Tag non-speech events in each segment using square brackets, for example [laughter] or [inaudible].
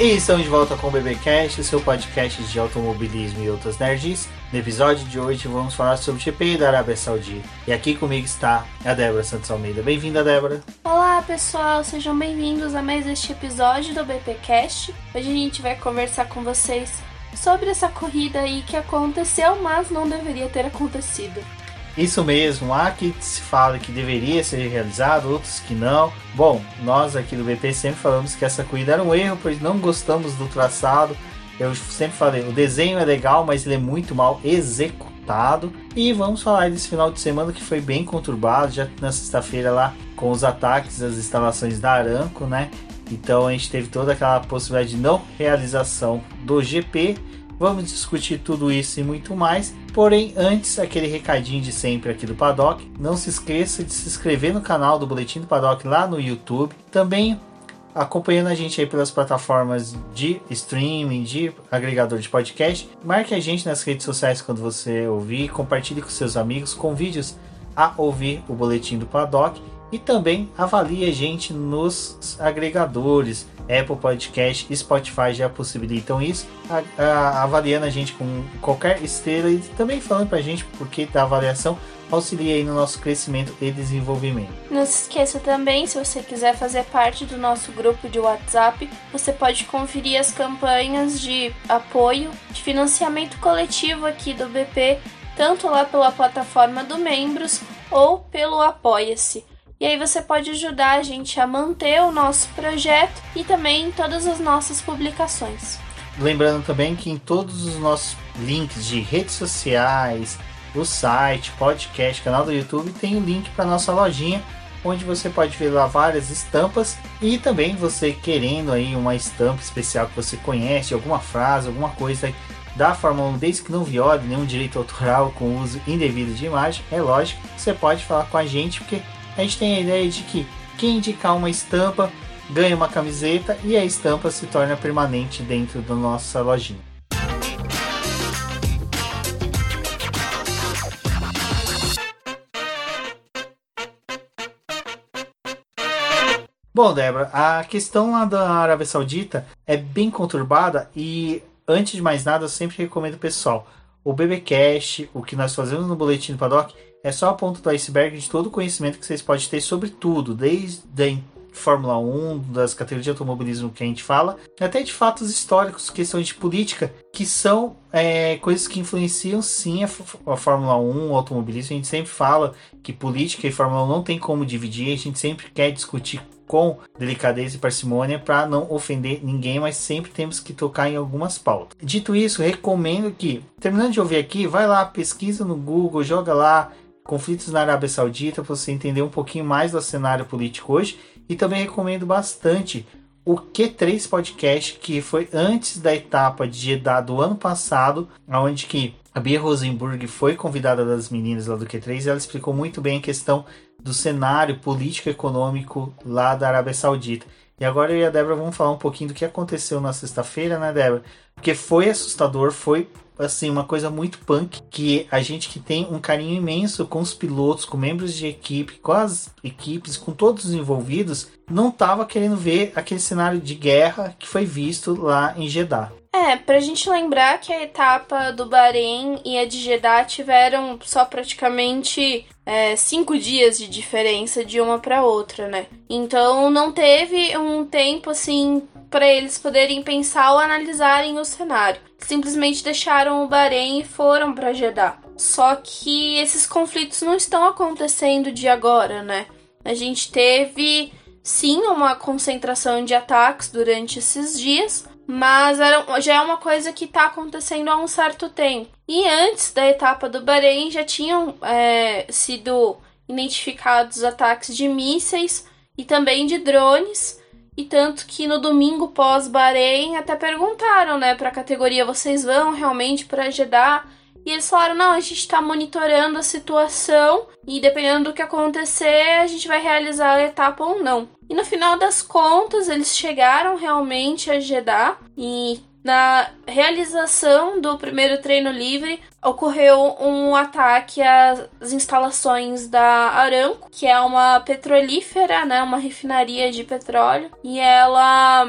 E estamos de volta com o BBcast, seu podcast de automobilismo e outras nerds. No episódio de hoje vamos falar sobre o GP da Arábia Saudita. E aqui comigo está a Débora Santos Almeida. Bem-vinda, Débora. Olá, pessoal, sejam bem-vindos a mais este episódio do BPcast. Hoje a gente vai conversar com vocês sobre essa corrida aí que aconteceu, mas não deveria ter acontecido. Isso mesmo, há que se fala que deveria ser realizado, outros que não. Bom, nós aqui do BP sempre falamos que essa corrida era um erro, pois não gostamos do traçado. Eu sempre falei, o desenho é legal, mas ele é muito mal executado. E vamos falar desse final de semana que foi bem conturbado, já na sexta-feira lá com os ataques às instalações da Aranco, né? Então a gente teve toda aquela possibilidade de não realização do GP Vamos discutir tudo isso e muito mais. Porém, antes, aquele recadinho de sempre aqui do Paddock. Não se esqueça de se inscrever no canal do Boletim do Paddock lá no YouTube. Também acompanhando a gente aí pelas plataformas de streaming, de agregador de podcast. Marque a gente nas redes sociais quando você ouvir, compartilhe com seus amigos, convide os a ouvir o boletim do Paddock e também avalie a gente nos agregadores. Apple Podcast e Spotify já possibilitam isso, a, a, avaliando a gente com qualquer estrela e também falando pra gente porque da avaliação auxilia aí no nosso crescimento e desenvolvimento. Não se esqueça também, se você quiser fazer parte do nosso grupo de WhatsApp, você pode conferir as campanhas de apoio, de financiamento coletivo aqui do BP, tanto lá pela plataforma do Membros ou pelo Apoia-se. E aí você pode ajudar a gente a manter o nosso projeto e também todas as nossas publicações. Lembrando também que em todos os nossos links de redes sociais, o site, podcast, canal do YouTube, tem o um link para nossa lojinha, onde você pode ver lá várias estampas e também você querendo aí uma estampa especial que você conhece, alguma frase, alguma coisa da Fórmula 1, desde que não viole nenhum direito autoral com uso indevido de imagem, é lógico, você pode falar com a gente porque a gente tem a ideia de que quem indicar uma estampa ganha uma camiseta e a estampa se torna permanente dentro da nossa lojinha. Bom, Débora, a questão lá da Arábia Saudita é bem conturbada e, antes de mais nada, eu sempre recomendo pessoal o BBcast, o que nós fazemos no Boletim do Paddock, é só a ponta do iceberg de todo o conhecimento que vocês podem ter sobre tudo, desde a Fórmula 1, das categorias de automobilismo que a gente fala, até de fatos históricos, questões de política, que são é, coisas que influenciam sim a, a, Fórmula 1, o automobilismo. A gente sempre fala que política e Fórmula 1 não tem como dividir, a gente sempre quer discutir com delicadeza e parcimônia para não ofender ninguém, mas sempre temos que tocar em algumas pautas. Dito isso, recomendo que, terminando de ouvir aqui, vai lá, pesquisa no Google, joga lá conflitos na Arábia Saudita para você entender um pouquinho mais do cenário político hoje e também recomendo bastante o Q3 Podcast, que foi antes da etapa de Jeddah do ano passado, onde que a Bia Rosenburg foi convidada das meninas lá do Q3 e ela explicou muito bem a questão do cenário político-econômico lá da Arábia Saudita. E agora eu e a Débora vamos falar um pouquinho do que aconteceu na sexta-feira, né, Débora? Porque foi assustador, foi assim uma coisa muito punk que a gente que tem um carinho imenso com os pilotos, com membros de equipe, com as equipes, com todos os envolvidos, não tava querendo ver aquele cenário de guerra que foi visto lá em Jeddah. É, pra gente lembrar que a etapa do Bahrein e a de Jeddah tiveram só praticamente é, cinco dias de diferença de uma para outra, né? Então não teve um tempo assim para eles poderem pensar ou analisarem o cenário. Simplesmente deixaram o Bahrein e foram para Jeddah. Só que esses conflitos não estão acontecendo de agora, né? A gente teve sim uma concentração de ataques durante esses dias, mas era, já é uma coisa que está acontecendo há um certo tempo. E antes da etapa do Bahrein já tinham é, sido identificados ataques de mísseis e também de drones. E tanto que no domingo pós-Bahrein até perguntaram, né, para a categoria: vocês vão realmente para Jeddah? E eles falaram: não, a gente está monitorando a situação e dependendo do que acontecer, a gente vai realizar a etapa ou não. E no final das contas, eles chegaram realmente a Jeddah e na realização do primeiro treino livre, ocorreu um ataque às instalações da Aramco, que é uma petrolífera, né, uma refinaria de petróleo, e ela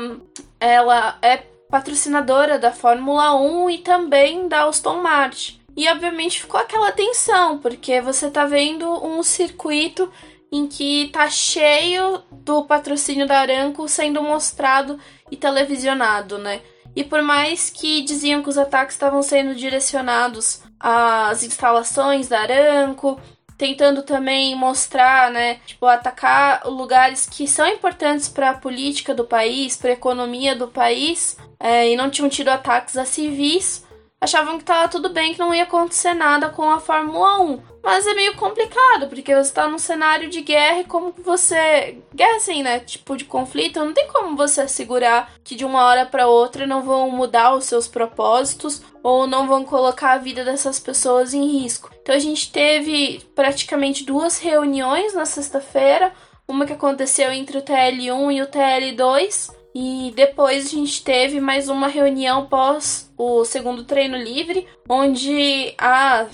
ela é patrocinadora da Fórmula 1 e também da Aston Martin. E obviamente ficou aquela tensão, porque você tá vendo um circuito em que tá cheio do patrocínio da Aramco sendo mostrado e televisionado, né? E por mais que diziam que os ataques estavam sendo direcionados às instalações da Aramco, tentando também mostrar, né, tipo, atacar lugares que são importantes para a política do país, para a economia do país, é, e não tinham tido ataques a civis, achavam que tava tudo bem, que não ia acontecer nada com a Fórmula 1. Mas é meio complicado, porque você tá num cenário de guerra e como você. Guerra assim, né? Tipo de conflito, não tem como você assegurar que de uma hora para outra não vão mudar os seus propósitos ou não vão colocar a vida dessas pessoas em risco. Então a gente teve praticamente duas reuniões na sexta-feira, uma que aconteceu entre o TL1 e o TL2 e depois a gente teve mais uma reunião pós o segundo treino livre, onde a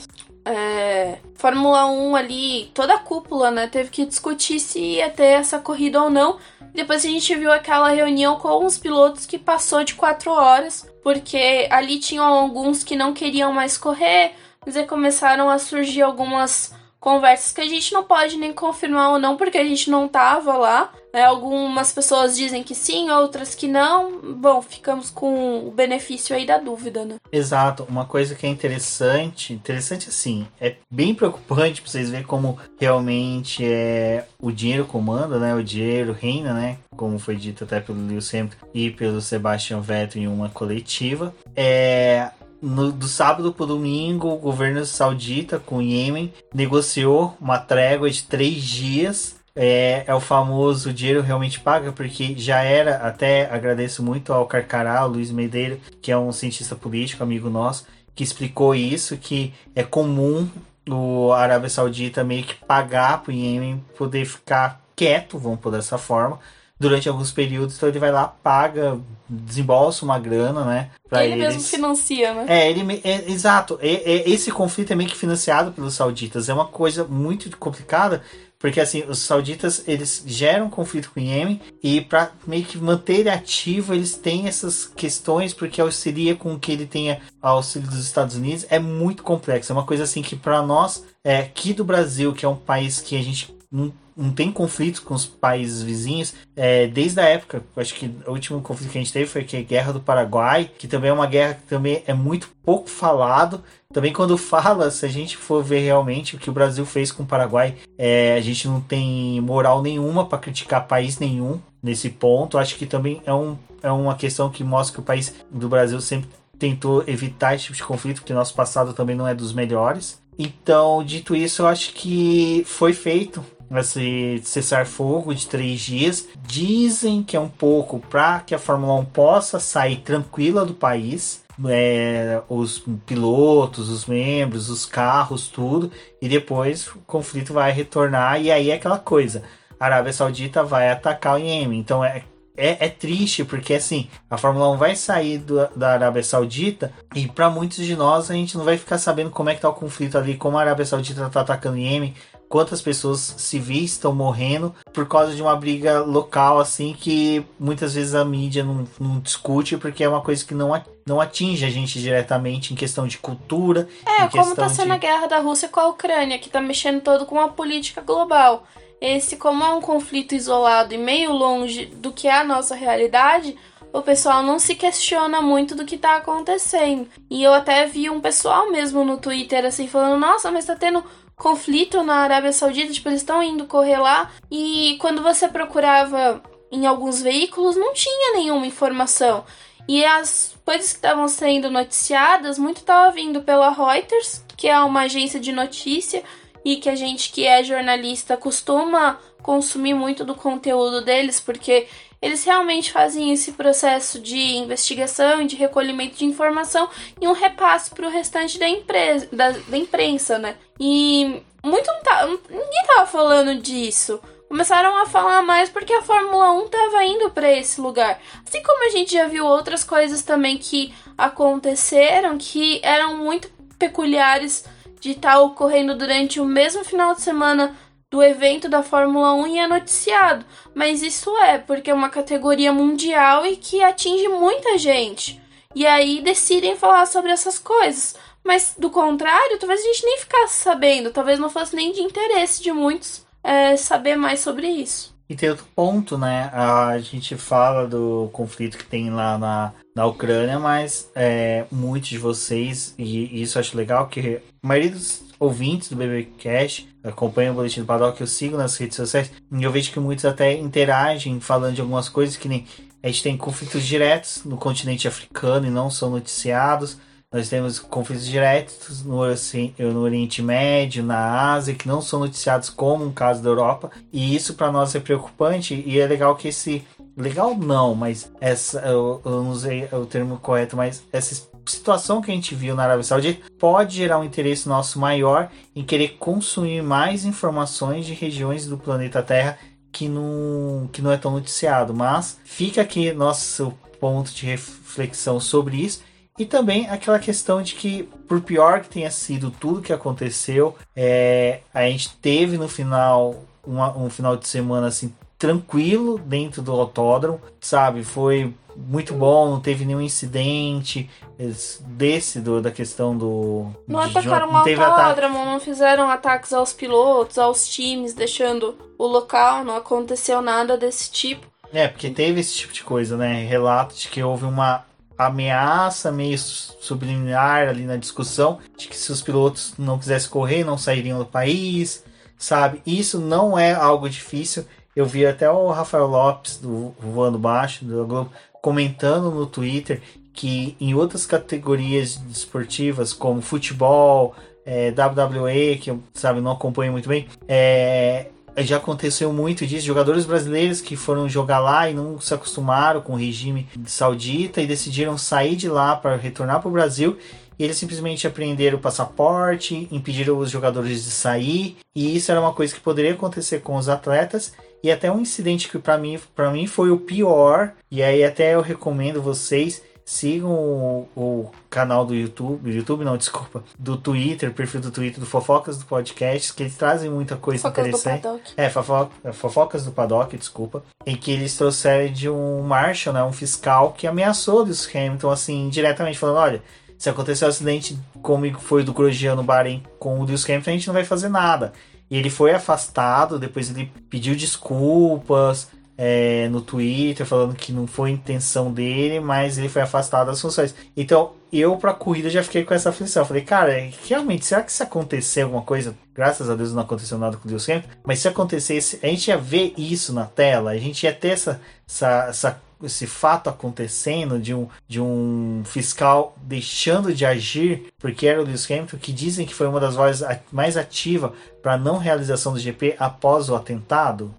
é, Fórmula 1 ali, toda a cúpula, né, teve que discutir se ia ter essa corrida ou não. Depois a gente viu aquela reunião com os pilotos que passou de quatro horas, porque ali tinham alguns que não queriam mais correr, mas aí começaram a surgir algumas conversas que a gente não pode nem confirmar ou não, porque a gente não tava lá. É, algumas pessoas dizem que sim, outras que não. Bom, ficamos com o benefício aí da dúvida, né? Exato. Uma coisa que é interessante, interessante assim, é bem preocupante pra vocês verem como realmente é o dinheiro comanda, né? O dinheiro reina, né? Como foi dito até pelo Lewis Hamilton e pelo Sebastian Vettel em uma coletiva. É, no, do sábado para domingo, o governo saudita com o Iêmen negociou uma trégua de três dias. É, é, o famoso dinheiro realmente paga, porque já era, até agradeço muito ao Carcará, o Luiz Medeiro, que é um cientista político, amigo nosso, que explicou isso, que é comum o Arábia Saudita meio que pagar para o Iêmen poder ficar quieto, vamos por dessa forma, durante alguns períodos, então ele vai lá, paga, desembolsa uma grana, né? Pra ele eles. mesmo financia, né? É, ele, é, exato. É, é, esse conflito é meio que financiado pelos sauditas. É uma coisa muito complicada, porque assim, os sauditas, eles geram conflito com o Iêmen e para meio que manter ele ativo, eles têm essas questões porque auxilia com que ele tenha auxílio dos Estados Unidos. É muito complexo. É uma coisa assim que para nós, é, aqui do Brasil, que é um país que a gente não não tem conflito com os países vizinhos é, desde a época. Acho que o último conflito que a gente teve foi a Guerra do Paraguai, que também é uma guerra que também é muito pouco falado. Também quando [laughs] fala, se a gente for ver realmente o que o Brasil fez com o Paraguai, é, a gente não tem moral nenhuma para criticar país nenhum nesse ponto. Acho que também é, um, é uma questão que mostra que o país do Brasil sempre tentou evitar esse tipo de conflito, porque nosso passado também não é dos melhores. Então, dito isso, eu acho que foi feito esse cessar-fogo de três dias. Dizem que é um pouco para que a Fórmula 1 possa sair tranquila do país. É, os pilotos, os membros, os carros, tudo, e depois o conflito vai retornar, e aí é aquela coisa: a Arábia Saudita vai atacar o Iêmen. Então é, é, é, triste porque assim a Fórmula 1 vai sair do, da Arábia Saudita e para muitos de nós a gente não vai ficar sabendo como é que tá o conflito ali, como a Arábia Saudita tá atacando o Iêmen, quantas pessoas civis estão morrendo por causa de uma briga local, assim, que muitas vezes a mídia não, não discute, porque é uma coisa que não, não atinge a gente diretamente em questão de cultura. É, como está sendo de... a guerra da Rússia com a Ucrânia, que está mexendo todo com a política global. Esse, como é um conflito isolado e meio longe do que é a nossa realidade, o pessoal não se questiona muito do que está acontecendo. E eu até vi um pessoal mesmo no Twitter assim falando: "Nossa, mas tá tendo conflito na Arábia Saudita, tipo, eles estão indo correr lá e quando você procurava em alguns veículos não tinha nenhuma informação. E as coisas que estavam sendo noticiadas, muito estava vindo pela Reuters, que é uma agência de notícia e que a gente que é jornalista costuma consumir muito do conteúdo deles, porque eles realmente fazem esse processo de investigação e de recolhimento de informação e um repasse para o restante da, empresa, da, da, imprensa, né? E muito não tá, ninguém tava falando disso. Começaram a falar mais porque a Fórmula 1 tava indo para esse lugar. Assim como a gente já viu outras coisas também que aconteceram que eram muito peculiares de estar tá ocorrendo durante o mesmo final de semana do evento da Fórmula 1 e é noticiado. Mas isso é porque é uma categoria mundial e que atinge muita gente. E aí decidem falar sobre essas coisas. Mas do contrário, talvez a gente nem ficasse sabendo, talvez não fosse nem de interesse de muitos é, saber mais sobre isso. E tem outro ponto, né? A gente fala do conflito que tem lá na, na Ucrânia, mas é, muitos de vocês, e isso acho legal, que a maioria dos ouvintes do BBcast acompanham o Boletim do Paddock, eu sigo nas redes sociais, e eu vejo que muitos até interagem falando de algumas coisas que nem a gente tem conflitos diretos no continente africano e não são noticiados. Nós temos conflitos diretos no, assim, no Oriente Médio, na Ásia, que não são noticiados como um caso da Europa. E isso para nós é preocupante. E é legal que esse. Legal não, mas essa. Eu, eu não usei o termo correto, mas essa situação que a gente viu na Arábia Saudita pode gerar um interesse nosso maior em querer consumir mais informações de regiões do planeta Terra que não, que não é tão noticiado. Mas fica aqui nosso ponto de reflexão sobre isso e também aquela questão de que, por pior que tenha sido tudo que aconteceu, é, a gente teve no final uma, um final de semana assim tranquilo dentro do autódromo, sabe? Foi muito bom, não teve nenhum incidente desse do, da questão do. Não atacaram o autódromo, não fizeram ataques aos pilotos, aos times, deixando o local, não aconteceu nada desse tipo. É, porque teve esse tipo de coisa, né? Relatos de que houve uma ameaça meio subliminar ali na discussão de que se os pilotos não quisessem correr, não sairiam do país, sabe? Isso não é algo difícil. Eu vi até o Rafael Lopes do Voando Baixo do Globo comentando no Twitter que em outras categorias esportivas como futebol, é, WWE, que eu sabe não acompanho muito bem, é, já aconteceu muito disso. Jogadores brasileiros que foram jogar lá e não se acostumaram com o regime saudita e decidiram sair de lá para retornar para o Brasil. E eles simplesmente apreenderam o passaporte, impediram os jogadores de sair. E isso era uma coisa que poderia acontecer com os atletas. E até um incidente que para mim, mim foi o pior. E aí até eu recomendo vocês Sigam o, o, canal do YouTube, YouTube não, desculpa, do Twitter, perfil do Twitter do Fofocas do Podcast, que eles trazem muita coisa Fofocas interessante. Do paddock. É, fofo, é, Fofocas do Paddock, desculpa. Em que eles trouxeram de um Marshall, né, um fiscal, que ameaçou Lewis Hamilton, assim, diretamente, falando, olha, se acontecer um acidente como foi do Grosjean no Bahrein com o Lewis Hamilton, a gente não vai fazer nada. E ele foi afastado, depois ele pediu desculpas, é, no Twitter falando que não foi intenção dele, mas ele foi afastado das funções. Então, eu pra corrida já fiquei com essa aflição. Falei, cara, realmente, será que se acontecer alguma coisa, graças a Deus não aconteceu nada com o Deus Hamilton, mas se acontecesse, a gente ia ver isso na tela, a gente ia ter essa, essa, essa esse fato acontecendo de um, de um fiscal deixando de agir porque era o Lewis Hamilton, que dizem que foi uma das vozes mais ativas para a não realização do GP após o atentado?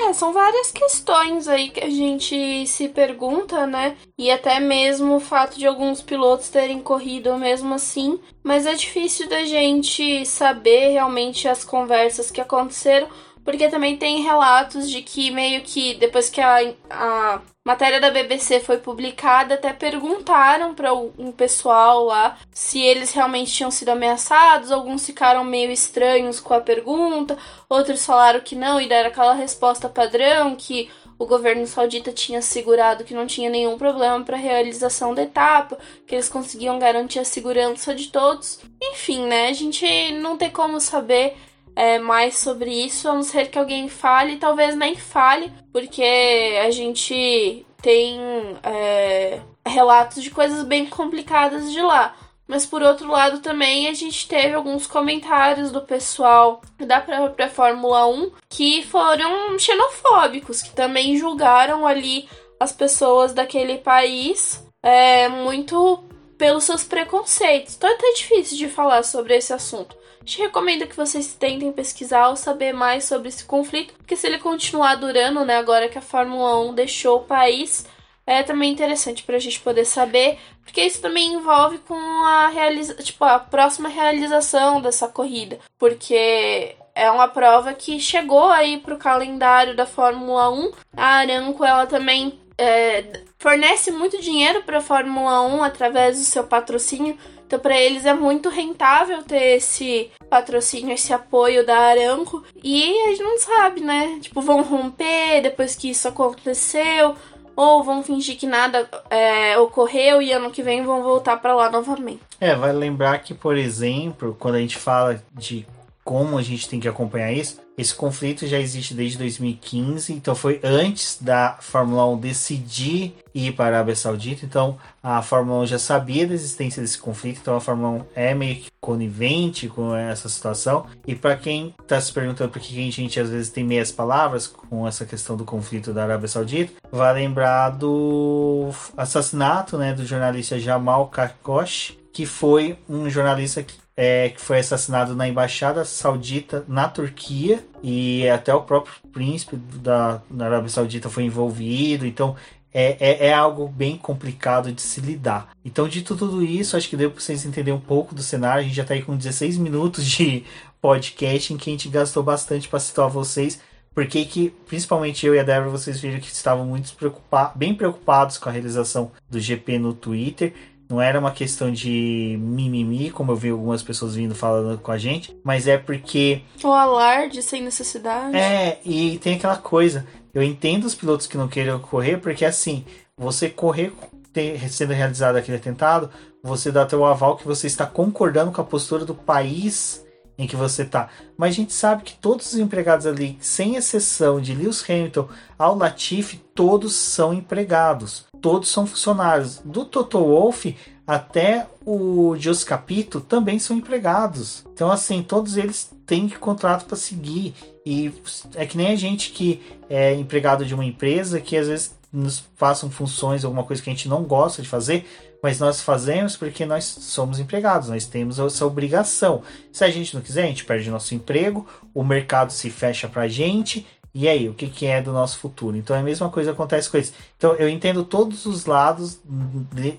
É, são várias questões aí que a gente se pergunta, né? E até mesmo o fato de alguns pilotos terem corrido mesmo assim. Mas é difícil da gente saber realmente as conversas que aconteceram, porque também tem relatos de que meio que depois que a, a matéria da BBC foi publicada, até perguntaram para um pessoal lá se eles realmente tinham sido ameaçados. Alguns ficaram meio estranhos com a pergunta, outros falaram que não e deram aquela resposta padrão que o governo saudita tinha assegurado que não tinha nenhum problema para a realização da etapa, que eles conseguiam garantir a segurança de todos. Enfim, né? A gente não tem como saber é, mais sobre isso, a não ser que alguém fale, talvez nem fale, porque a gente tem é, relatos de coisas bem complicadas de lá. Mas por outro lado também a gente teve alguns comentários do pessoal da própria Fórmula 1 que foram xenofóbicos, que também julgaram ali as pessoas daquele país é, muito pelos seus preconceitos. Então é até difícil de falar sobre esse assunto. Te recomendo que vocês tentem pesquisar ou saber mais sobre esse conflito, porque se ele continuar durando, né, agora que a Fórmula 1 deixou o país, é também interessante para a gente poder saber, porque isso também envolve com a realiza tipo, a próxima realização dessa corrida, porque é uma prova que chegou aí para o calendário da Fórmula 1. A Aranco ela também é, fornece muito dinheiro para a Fórmula 1 através do seu patrocínio então, para eles é muito rentável ter esse patrocínio, esse apoio da Aramco. E a gente não sabe, né? Tipo, vão romper depois que isso aconteceu ou vão fingir que nada é, ocorreu e ano que vem vão voltar para lá novamente. É, vai lembrar que, por exemplo, quando a gente fala de como a gente tem que acompanhar isso, esse conflito já existe desde 2015, então foi antes da Fórmula 1 decidir ir para a Arábia Saudita, então a Fórmula 1 já sabia da existência desse conflito, então a Fórmula 1 é meio que conivente com essa situação. E para quem está se perguntando por que a gente às vezes tem meias palavras com essa questão do conflito da Arábia Saudita, vai lembrar do assassinato né, do jornalista Jamal Khashoggi, que foi um jornalista que é, que foi assassinado na embaixada saudita na Turquia e até o próprio príncipe da, da Arábia Saudita foi envolvido. Então é, é, é, algo bem complicado de se lidar. Então, dito tudo isso, acho que deu para vocês entenderem um pouco do cenário. A gente já está aí com 16 minutos de [laughs] podcast em que a gente gastou bastante para situar vocês. Porque que, principalmente eu e a Débora, vocês viram que estavam muito preocupados, bem preocupados com a realização do GP no Twitter. Não era uma questão de mimimi, como eu vi algumas pessoas vindo falando com a gente, mas é porque. O alarde sem necessidade. É, e tem aquela coisa. Eu entendo os pilotos que não queiram correr, porque assim, você correr ter, sendo realizado aquele atentado, você dá teu aval que você está concordando com a postura do país em que você está. Mas a gente sabe que todos os empregados ali, sem exceção de Lewis Hamilton ao Latifi, todos são empregados todos são funcionários. Do Toto Wolff até o Jos Capito também são empregados. Então, assim, todos eles têm contrato para seguir. E é que nem a gente que é empregado de uma empresa que às vezes nos façam funções, alguma coisa que a gente não gosta de fazer, mas nós fazemos porque nós somos empregados, nós temos essa obrigação. Se a gente não quiser, a gente perde nosso emprego, o mercado se fecha para a gente e aí, o que, que é do nosso futuro? Então, é a mesma coisa acontece com eles. Então, eu entendo todos os lados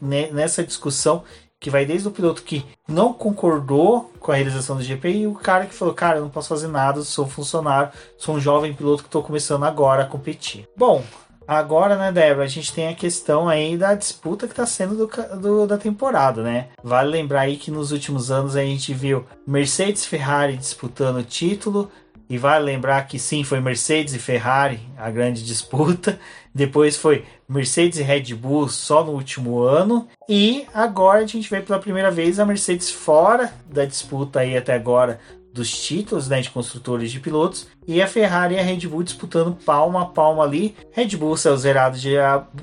nessa discussão que vai desde o piloto que não concordou com a realização do GP e o cara que falou, cara, eu não posso fazer nada, sou funcionário, sou um jovem piloto que estou começando agora a competir. Bom, agora, né, Débora, a gente tem a questão aí da disputa que está sendo do, do, da temporada, né? Vale lembrar aí que nos últimos anos a gente viu Mercedes Ferrari disputando o título, e vale lembrar que sim, foi Mercedes e Ferrari a grande disputa. [laughs] Depois foi Mercedes e Red Bull só no último ano. E agora a gente vê pela primeira vez a Mercedes fora da disputa aí até agora dos títulos né, de construtores de pilotos. E a Ferrari e a Red Bull disputando palma a palma ali. Red Bull saiu zerado de,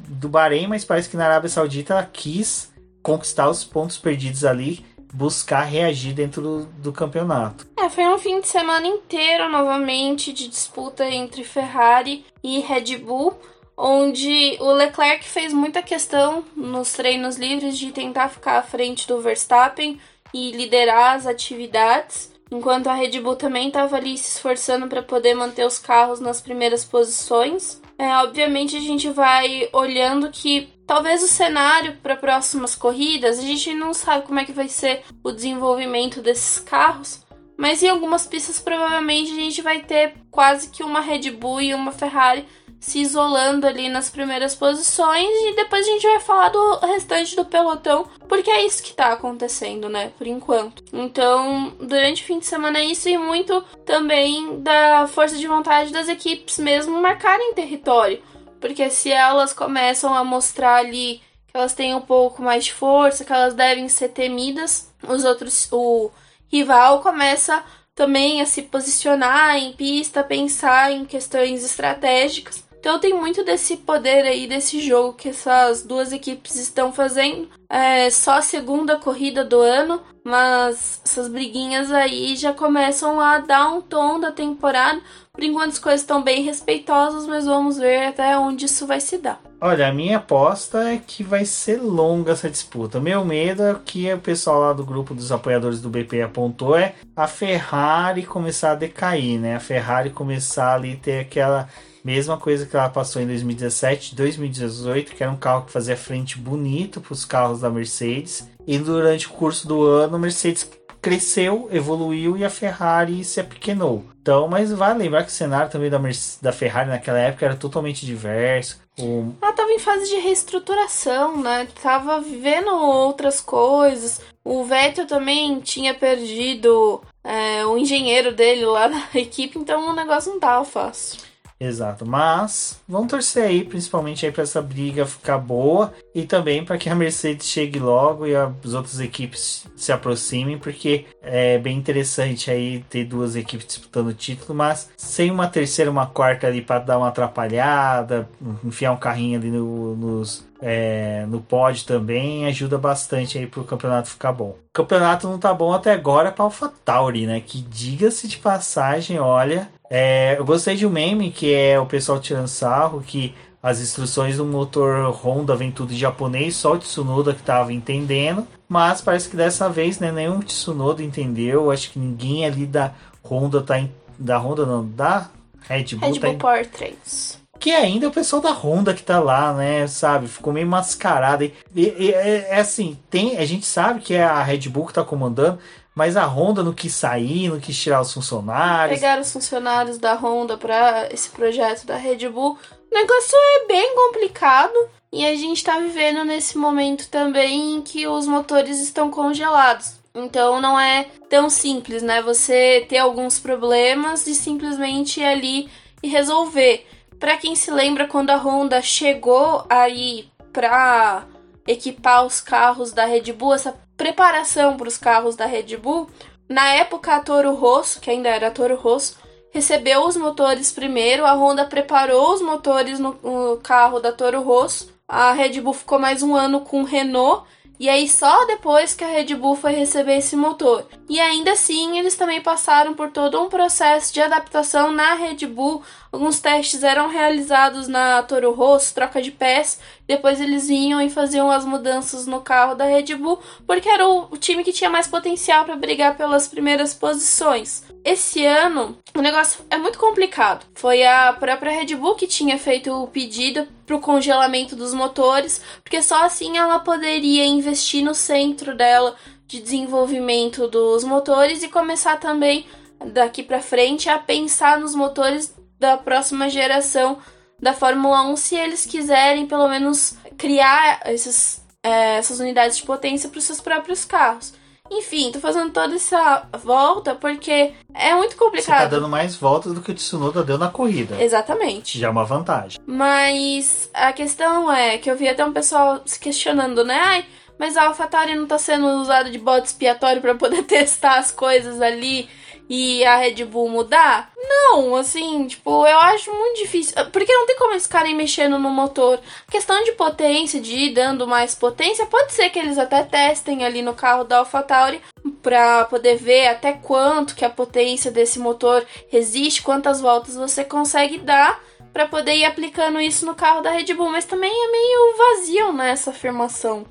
do Bahrein, mas parece que na Arábia Saudita ela quis conquistar os pontos perdidos ali buscar reagir dentro do, do, campeonato. É, foi um fim de semana inteiro novamente de disputa entre Ferrari e Red Bull, onde o Leclerc fez muita questão nos treinos livres de tentar ficar à frente do Verstappen e liderar as atividades, enquanto a Red Bull também estava ali se esforçando para poder manter os carros nas primeiras posições. É, obviamente a gente vai olhando que talvez o cenário para próximas corridas, a gente não sabe como é que vai ser o desenvolvimento desses carros, mas em algumas pistas provavelmente a gente vai ter quase que uma Red Bull e uma Ferrari se isolando ali nas primeiras posições e depois a gente vai falar do restante do pelotão, porque é isso que tá acontecendo, né, por enquanto. Então, durante o fim de semana é isso e muito também da força de vontade das equipes mesmo marcarem território, porque se elas começam a mostrar ali que elas têm um pouco mais de força, que elas devem ser temidas, os outros o rival começa também a se posicionar em pista, pensar em questões estratégicas então tem muito desse poder aí desse jogo que essas duas equipes estão fazendo. É só a segunda corrida do ano, mas essas briguinhas aí já começam a dar um tom da temporada. Por enquanto as coisas estão bem respeitosas, mas vamos ver até onde isso vai se dar. Olha, a minha aposta é que vai ser longa essa disputa. Meu medo é que o pessoal lá do grupo dos apoiadores do BP apontou é a Ferrari começar a decair, né? A Ferrari começar ali ter aquela Mesma coisa que ela passou em 2017, 2018, que era um carro que fazia frente bonito para os carros da Mercedes. E durante o curso do ano, a Mercedes cresceu, evoluiu e a Ferrari se apequenou. Então, mas vale lembrar que o cenário também da, da Ferrari naquela época era totalmente diverso. O... Ela estava em fase de reestruturação, né? Tava vivendo outras coisas. O Vettel também tinha perdido é, o engenheiro dele lá [laughs] na equipe, então o negócio não tava fácil. Exato, mas vamos torcer aí, principalmente aí para essa briga ficar boa e também para que a Mercedes chegue logo e as outras equipes se aproximem, porque é bem interessante aí ter duas equipes disputando o título, mas sem uma terceira, uma quarta ali para dar uma atrapalhada, enfiar um carrinho ali no, nos, é, no pod também ajuda bastante aí pro campeonato ficar bom. O campeonato não tá bom até agora para AlphaTauri, né? Que diga-se de passagem, olha, é, eu gostei de um meme que é o pessoal tirando sarro, que as instruções do motor Honda vem tudo em japonês, só o Tsunoda que estava entendendo. Mas parece que dessa vez né, nenhum Tsunoda entendeu. Acho que ninguém ali da Honda tá em, da Honda não, da Red Bull, Red tá Bull em, Powertrains. que ainda é o pessoal da Honda que tá lá, né? Sabe? Ficou meio mascarado. E, e- e- é, é assim, tem, a gente sabe que é a Red Bull que tá comandando, mas a Honda não quis sair, não quis tirar os funcionários. Pegaram os funcionários da Honda para esse projeto da Red Bull. O negócio é bem complicado e a gente tá vivendo nesse momento também em que os motores estão congelados. Então não é tão simples, né? Você ter alguns problemas e simplesmente ir ali e resolver. Pra quem se lembra quando a Honda chegou aí pra equipar os carros da Red Bull, essa preparação para os carros da Red Bull, na época a Toro Rosso, que ainda era Toro Rosso, recebeu os motores primeiro, a Honda preparou os motores no, no carro da Toro Rosso, a Red Bull ficou mais um ano com Renault, e aí só depois que a Red Bull foi receber esse motor. E ainda assim, eles também passaram por todo um processo de adaptação na Red Bull. Alguns testes eram realizados na Toro Rosso, troca de pés, depois eles vinham e faziam as mudanças no carro da Red Bull, porque era o, time que tinha mais potencial para brigar pelas primeiras posições. Esse ano, o negócio é muito complicado. Foi a própria Red Bull que tinha feito o pedido para o congelamento dos motores, porque só assim ela poderia investir no centro dela de desenvolvimento dos motores e começar também daqui para frente a pensar nos motores da próxima geração da Fórmula 1, se eles quiserem pelo menos criar esses, é, essas unidades de potência para os seus próprios carros. Enfim, tô fazendo toda essa volta porque é muito Você tá complicado. dando mais voltas do que o Tsunoda deu na corrida. Exatamente. Já é uma vantagem. Mas a questão é que eu vi até um pessoal se questionando, né? Ai, mas a AlphaTauri não tá sendo usada de bode expiatório para poder [laughs] testar as coisas ali e a Red Bull mudar? Não, assim, tipo, eu acho muito difícil. Porque não tem como eles ficarem mexendo no motor. questão de potência, de ir dando mais potência, pode ser que eles até testem ali no carro da AlphaTauri para poder ver até quanto que a potência desse motor resiste, quantas voltas você consegue dar para poder ir aplicando isso no carro da Red Bull, mas também é meio vazio nessa afirmação.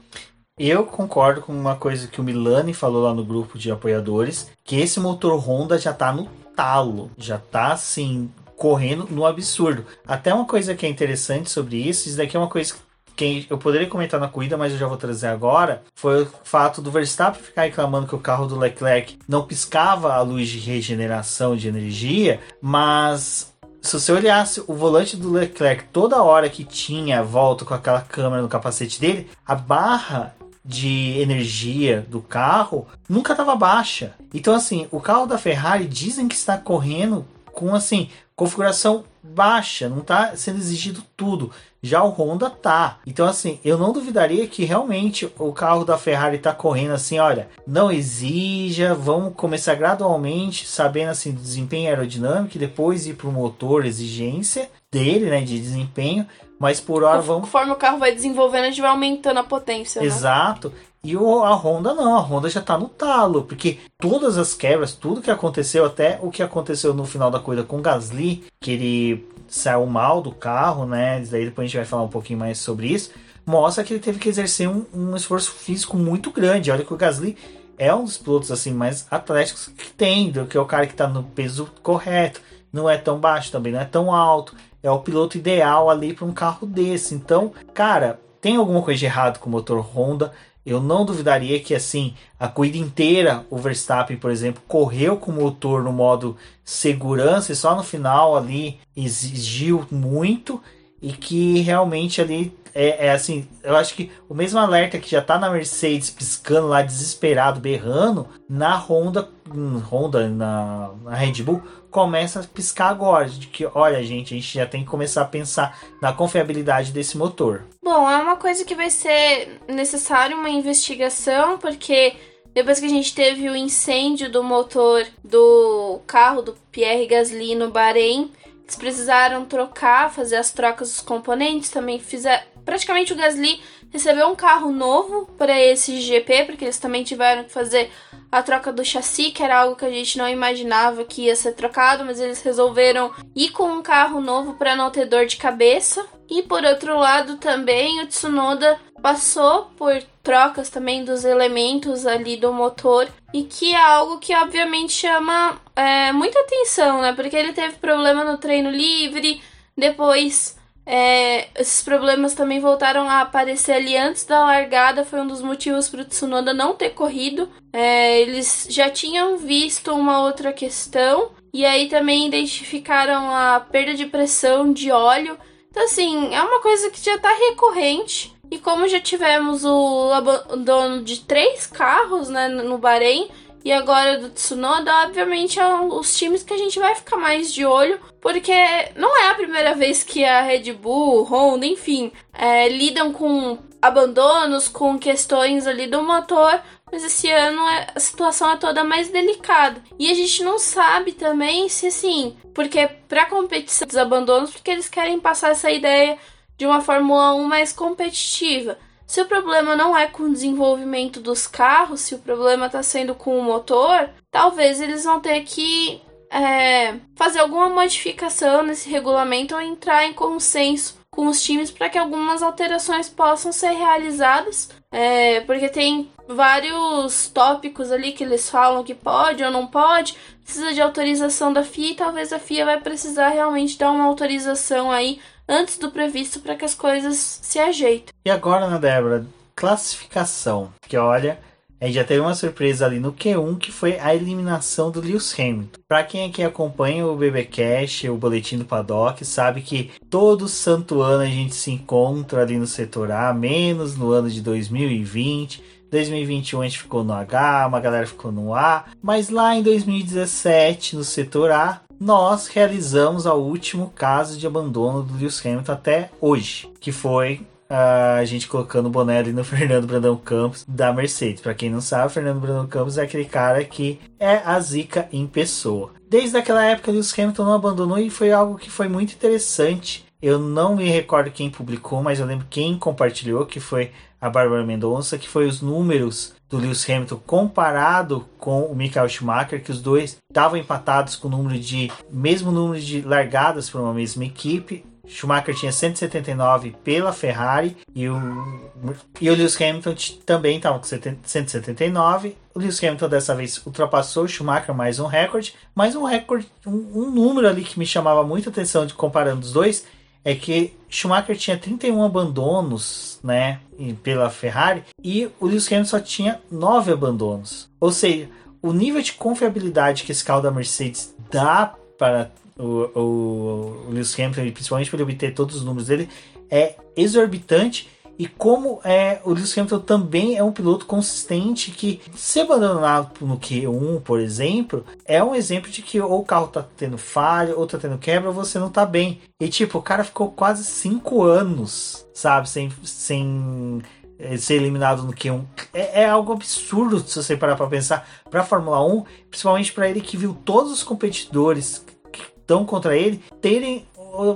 Eu concordo com uma coisa que o Milani falou lá no grupo de apoiadores, que esse motor Honda já tá no talo, já tá assim correndo no absurdo. Até uma coisa que é interessante sobre isso, isso daqui é uma coisa que eu poderia comentar na corrida, mas eu já vou trazer agora, foi o fato do Verstappen ficar reclamando que o carro do Leclerc não piscava a luz de regeneração de energia, mas se você olhasse o volante do Leclerc toda hora que tinha volta com aquela câmera no capacete dele, a barra de energia do carro nunca estava baixa. Então assim, o carro da Ferrari dizem que está correndo com assim configuração baixa, não está sendo exigido tudo. Já o Honda tá. Então assim, eu não duvidaria que realmente o carro da Ferrari está correndo assim, olha, não exija, vamos começar gradualmente, sabendo assim do desempenho aerodinâmico depois ir para o motor, exigência dele, né, de desempenho, mas por hora vamos Conforme o carro vai desenvolvendo, a gente vai aumentando a potência. né? Exato. E o, a Honda não, a Honda já tá no talo, porque todas as quebras, tudo que aconteceu, até o que aconteceu no final da corrida com o Gasly, que ele saiu mal do carro, né? Daí depois a gente vai falar um pouquinho mais sobre isso. Mostra que ele teve que exercer um, um esforço físico muito grande. Olha que o Gasly é um dos pilotos assim mais atléticos que tem, do que é o cara que tá no peso correto. Não é tão baixo, também não é tão alto. É o piloto ideal ali para um carro desse. Então, cara, tem alguma coisa de errado com o motor Honda. Eu não duvidaria que assim a corrida inteira o Verstappen, por exemplo, correu com o motor no modo segurança e só no final ali exigiu muito e que realmente ali é, é, assim, eu acho que o mesmo alerta que já tá na Mercedes piscando lá desesperado, berrando, na Honda, hum, Honda na, na Red Bull começa a piscar agora, de que, olha, gente, a gente já tem que começar a pensar na confiabilidade desse motor. Bom, é uma coisa que vai ser necessário uma investigação, porque depois que a gente teve o incêndio do motor do carro do Pierre Gasly no Bahrein, eles precisaram trocar, fazer as trocas dos componentes, também fizer praticamente o Gasly recebeu um carro novo para esse GP, porque eles também tiveram que fazer a troca do chassi, que era algo que a gente não imaginava que ia ser trocado, mas eles resolveram ir com um carro novo para não ter dor de cabeça. E por outro lado, também o Tsunoda passou por trocas também dos elementos ali do motor e que é algo que obviamente chama é, muita atenção, né? Porque ele teve problema no treino livre, depois é, esses problemas também voltaram a aparecer ali antes da largada, foi um dos motivos para o Tsunoda não ter corrido. É, eles já tinham visto uma outra questão e aí também identificaram a perda de pressão de óleo. Então, assim, é uma coisa que já está recorrente. E como já tivemos o abandono de três carros né, no Bahrein, e agora do Tsunoda, obviamente, é um, os times que a gente vai ficar mais de olho, porque não é a primeira vez que a Red Bull, Honda, enfim, é, lidam com abandonos, com questões ali do motor, mas esse ano é, a situação é toda mais delicada. E a gente não sabe também se assim, porque para competição dos abandonos, porque eles querem passar essa ideia de uma Fórmula 1 mais competitiva. Se o problema não é com o desenvolvimento dos carros, se o problema está sendo com o motor, talvez eles vão ter que é, fazer alguma modificação nesse regulamento ou entrar em consenso com os times para que algumas alterações possam ser realizadas, é, porque tem vários tópicos ali que eles falam que pode ou não pode, precisa de autorização da FIA e talvez a FIA vai precisar realmente dar uma autorização aí antes do previsto para que as coisas se ajeitem. E agora, né, Débora, classificação. Que olha, a gente já teve uma surpresa ali no Q1 que foi a eliminação do Lewis Hamilton. Para quem aqui acompanha o BBcast, o boletim do paddock, sabe que todo santo ano a gente se encontra ali no setor A, menos no ano de 2020. 2021 a gente ficou no H, uma galera ficou no A, mas lá em 2017 no setor A nós realizamos o último caso de abandono do Lewis Hamilton até hoje, que foi uh, a gente colocando o boné ali no [laughs] Fernando Brandão Campos da Mercedes. Para quem não sabe, o Fernando Brandão Campos é aquele cara que é a zica em pessoa. Desde aquela época, Lewis Hamilton não abandonou e foi algo que foi muito interessante. Eu não me recordo quem publicou, mas eu lembro quem compartilhou, que foi a Bárbara Mendonça, que foi os números do Lewis Hamilton comparado com o Michael Schumacher, que os dois estavam empatados com o número de mesmo número de largadas para uma mesma equipe. Schumacher tinha 179 pela Ferrari e o, e o Lewis Hamilton também estava com 179. O Lewis Hamilton dessa vez ultrapassou o Schumacher mais um recorde, mais um recorde, um, um número ali que me chamava muita atenção de comparando os dois é que Schumacher tinha 31 abandonos, né, pela Ferrari e o Lewis Hamilton só tinha 9 abandonos. Ou seja, o nível de confiabilidade que esse carro da Mercedes dá para o, o, o Lewis Hamilton, principalmente para ele obter todos os números dele, é exorbitante e como é, o Lewis Hamilton também é um piloto consistente que, se abandonado no Q1, por exemplo, é um exemplo de que ou o carro tá tendo falha, ou tá tendo quebra, ou você não tá bem. E tipo, o cara ficou quase 5 anos, sabe, sem, sem eh, ser eliminado no Q1. É, é, algo absurdo se você parar para pensar para a Fórmula 1, principalmente para ele que viu todos os competidores que estão contra ele terem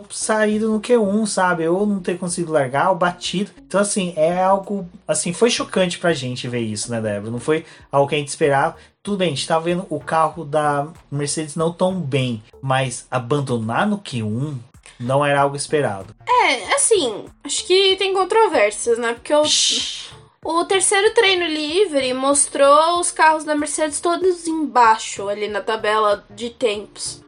saído no Q1, sabe? Ou não ter conseguido largar, ou batido. Então, assim, é algo. Assim, foi chocante pra gente ver isso, né, Débora? Não foi algo que a gente esperava. Tudo bem, a gente tá vendo o carro da Mercedes não tão bem, mas abandonar no Q1 não era algo esperado. É, assim, acho que tem controvérsias, né? Porque o, o terceiro treino livre mostrou os carros da Mercedes todos embaixo ali na tabela de tempos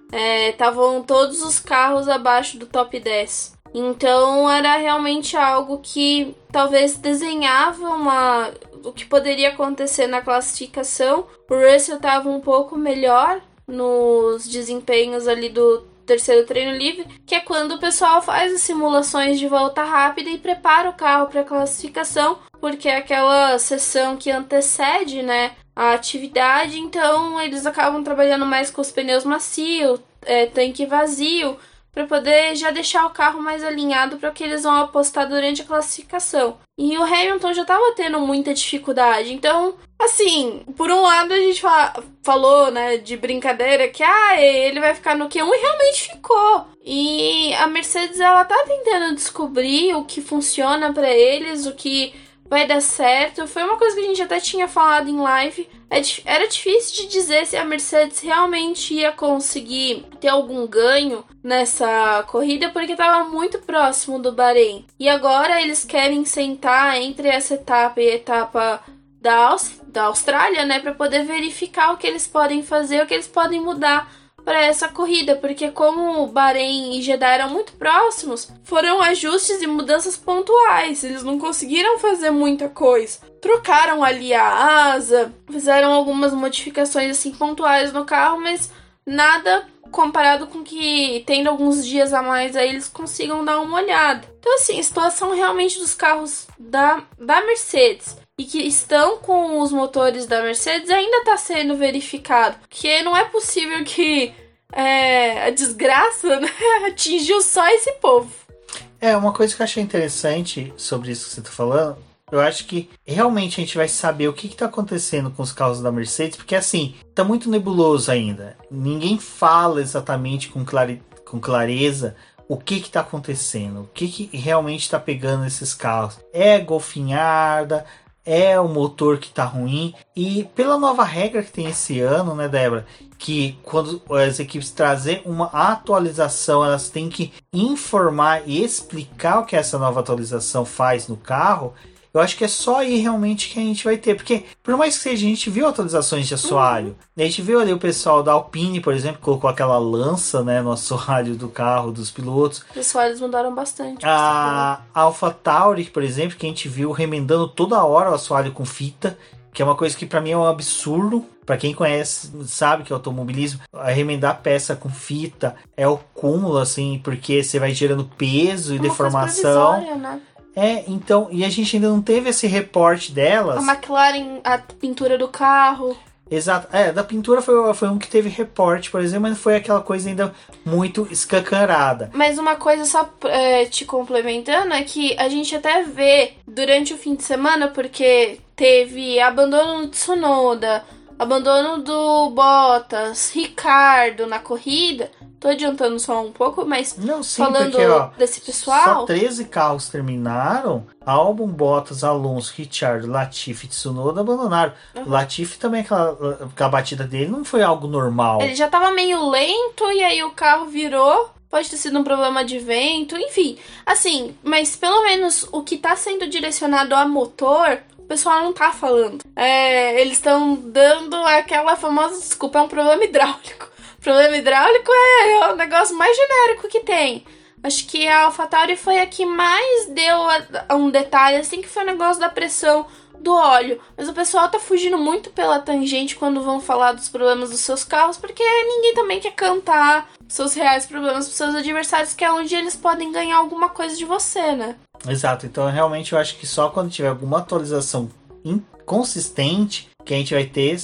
estavam é, todos os carros abaixo do top 10. Então era realmente algo que talvez desenhava uma o que poderia acontecer na classificação. O Russell estava um pouco melhor nos desempenhos ali do terceiro treino livre, que é quando o pessoal faz as simulações de volta rápida e prepara o carro para classificação, porque é aquela sessão que antecede, né, a atividade, então eles acabam trabalhando mais com os pneus macios, é, tanque vazio, para poder já deixar o carro mais alinhado para o que eles vão apostar durante a classificação. E o Hamilton já estava tendo muita dificuldade. Então, assim, por um lado a gente falou, né, de brincadeira que ah, ele vai ficar no Q1 e realmente ficou. E a Mercedes ela tá tentando descobrir o que funciona para eles, o que vai dar certo. Foi uma coisa que a gente até tinha falado em live. É era difícil de dizer se a Mercedes realmente ia conseguir ter algum ganho nessa corrida, porque estava muito próximo do Bahrein. E agora eles querem sentar entre essa etapa e a etapa da, da Austrália, né, para poder verificar o que eles podem fazer, o que eles podem mudar para essa corrida, porque como Bahrein e Jeddah eram muito próximos, foram ajustes e mudanças pontuais. Eles não conseguiram fazer muita coisa. Trocaram ali a asa, fizeram algumas modificações assim pontuais no carro, mas nada comparado com que tendo alguns dias a mais aí eles consigam dar uma olhada. Então assim, a situação realmente dos carros da, da Mercedes e que estão com os motores da Mercedes ainda está sendo verificado. Porque não é possível que é, a desgraça né, [laughs] atingiu só esse povo. É, uma coisa que eu achei interessante sobre isso que você está falando, eu acho que realmente a gente vai saber o que está acontecendo com os carros da Mercedes, porque assim, tá muito nebuloso ainda. Ninguém fala exatamente com, clare... com clareza o que está acontecendo, o que, que realmente está pegando esses carros. É golfinhada, é o motor que está ruim. E pela nova regra que tem esse ano, né, Débora? Que quando as equipes trazem uma atualização, elas têm que informar e explicar o que essa nova atualização faz no carro. Eu acho que é só aí realmente que a gente vai ter. Porque, por mais que seja, a gente viu atualizações de assoalho. Uhum. A gente viu ali o pessoal da Alpine, por exemplo, colocou aquela lança né, no assoalho do carro dos pilotos. Os assoalhos mudaram bastante. A Alpha Tauri, por exemplo, que a gente viu remendando toda hora o assoalho com fita. Que é uma coisa que para mim é um absurdo. Para quem conhece, sabe que é automobilismo, remendar peça com fita é o cúmulo, assim, porque você vai gerando peso e uma deformação. Né? É, então, e a gente ainda não teve esse reporte delas. A McLaren, a pintura do carro. Exato. É, da pintura foi, foi um que teve reporte, por exemplo, mas foi aquela coisa ainda muito escancarada. Mas uma coisa só é, te complementando é que a gente até vê durante o fim de semana, porque teve abandono no Tsunoda, abandono do Bottas, Ricardo na corrida. Tô adiantando só um pouco, mas Não, sim, falando porque, ó, desse pessoal. Só 13 carros terminaram. Albon, Bottas, Alonso, Richard, Latifi e Tsunoda abandonaram. Uhum. Latifi também, aquela, aquela batida dele não foi algo normal. Ele já tava meio lento e aí o carro virou. Pode ter sido um problema de vento, enfim. Assim, mas pelo menos o que tá sendo direcionado a motor, o pessoal não tá falando. É, eles estão dando aquela famosa desculpa, é um problema hidráulico. Problema hidráulico é, é o negócio mais genérico que tem. Acho que a AlphaTauri foi a que mais deu a, um detalhe, assim, que foi o negócio da pressão do óleo. Mas o pessoal tá fugindo muito pela tangente quando vão falar dos problemas dos seus carros, porque ninguém também quer cantar seus reais problemas pros seus adversários, que é onde eles podem ganhar alguma coisa de você, né? Exato, então realmente eu acho que só quando tiver alguma atualização inconsistente que a gente vai ter.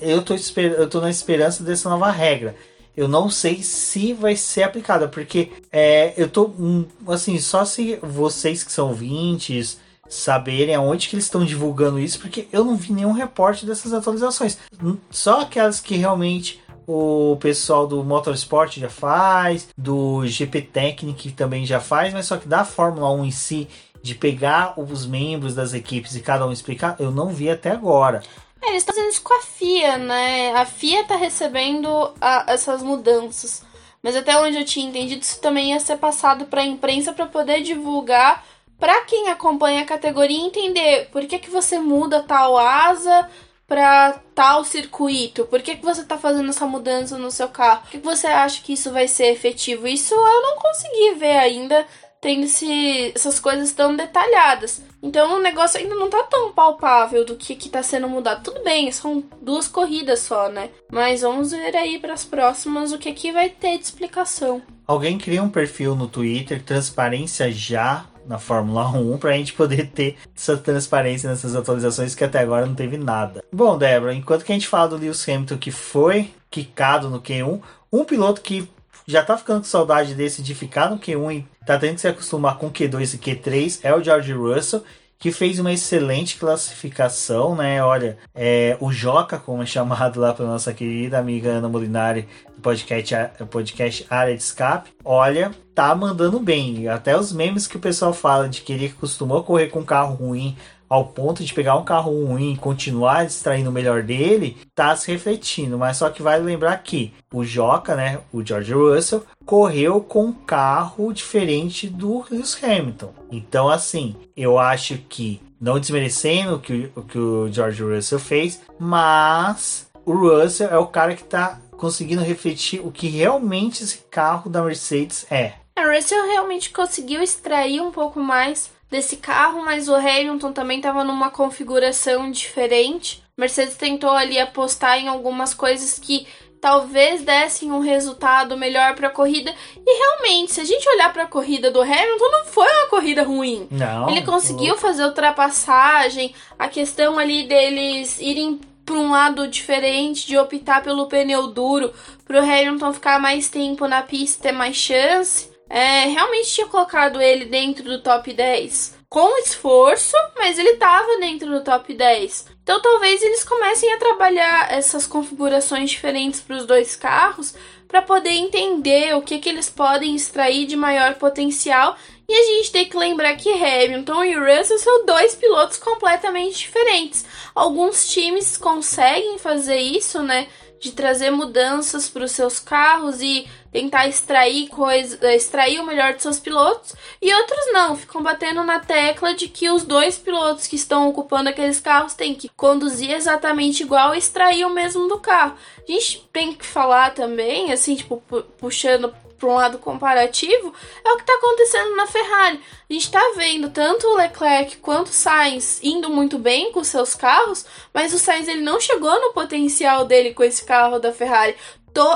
Eu tô, eu tô na esperança dessa nova regra. Eu não sei se vai ser aplicada, porque é, eu tô hum, assim, só se vocês que são ouvintes saberem aonde que eles estão divulgando isso, porque eu não vi nenhum reporte dessas atualizações. Hum, só aquelas que realmente o pessoal do Motorsport já faz, do GP Technic também já faz, mas só que da Fórmula 1 em si, de pegar os membros das equipes e cada um explicar, eu não vi até agora. É, eles estão fazendo isso com a FIA, né? A FIA tá recebendo a, essas mudanças. Mas até onde eu tinha entendido, isso também ia ser passado para a imprensa para poder divulgar para quem acompanha a categoria entender por que, que você muda tal asa para tal circuito, por que, que você está fazendo essa mudança no seu carro, por que, que você acha que isso vai ser efetivo. Isso eu não consegui ver ainda, tem esse, essas coisas tão detalhadas. Então o negócio ainda não tá tão palpável do que que tá sendo mudado. Tudo bem, são duas corridas só, né? Mas vamos ver aí para as próximas o que aqui vai ter de explicação. Alguém cria um perfil no Twitter, transparência já na Fórmula 1 para a gente poder ter essa transparência nessas atualizações que até agora não teve nada. Bom, Débora, enquanto que a gente fala do Lewis Hamilton que foi quicado no Q1, um piloto que já tá ficando com saudade desse de ficar no Q1 e tá tendo que se acostumar com Q2 e Q3 é o George Russell que fez uma excelente classificação, né? Olha, é, o Joca, como é chamado lá pela nossa querida amiga Ana Molinari, do podcast, podcast Área de Escape, olha, tá mandando bem. Até os memes que o pessoal fala de que ele costumou correr com um carro ruim, ao ponto de pegar um carro ruim e continuar extraindo o melhor dele, tá se refletindo. Mas só que vale lembrar que o Joca, né, o George Russell, correu com um carro diferente do Lewis Hamilton. Então, assim, eu acho que, não desmerecendo o que, o que o George Russell fez, mas o Russell é o cara que tá conseguindo refletir o que realmente esse carro da Mercedes é. A Russell realmente conseguiu extrair um pouco mais desse carro, mas o Hamilton também estava numa configuração diferente. Mercedes tentou ali apostar em algumas coisas que talvez dessem um resultado melhor para a corrida. E realmente, se a gente olhar para a corrida do Hamilton, não foi uma corrida ruim. Não. Ele conseguiu fazer ultrapassagem, a questão ali deles irem para um lado diferente, de optar pelo pneu duro, para o Hamilton ficar mais tempo na pista, ter mais chance é, realmente tinha colocado ele dentro do top 10 com esforço, mas ele estava dentro do top 10. Então talvez eles comecem a trabalhar essas configurações diferentes para os dois carros para poder entender o que, que eles podem extrair de maior potencial. E a gente tem que lembrar que Hamilton e Russell são dois pilotos completamente diferentes. Alguns times conseguem fazer isso, né? De trazer mudanças para os seus carros e tentar extrair coisa, extrair o melhor de seus pilotos, e outros não, ficam batendo na tecla de que os dois pilotos que estão ocupando aqueles carros têm que conduzir exatamente igual e extrair o mesmo do carro. A gente tem que falar também, assim, tipo, puxando para um lado comparativo, é o que está acontecendo na Ferrari. A gente está vendo tanto o Leclerc quanto o Sainz indo muito bem com seus carros, mas o Sainz ele não chegou no potencial dele com esse carro da Ferrari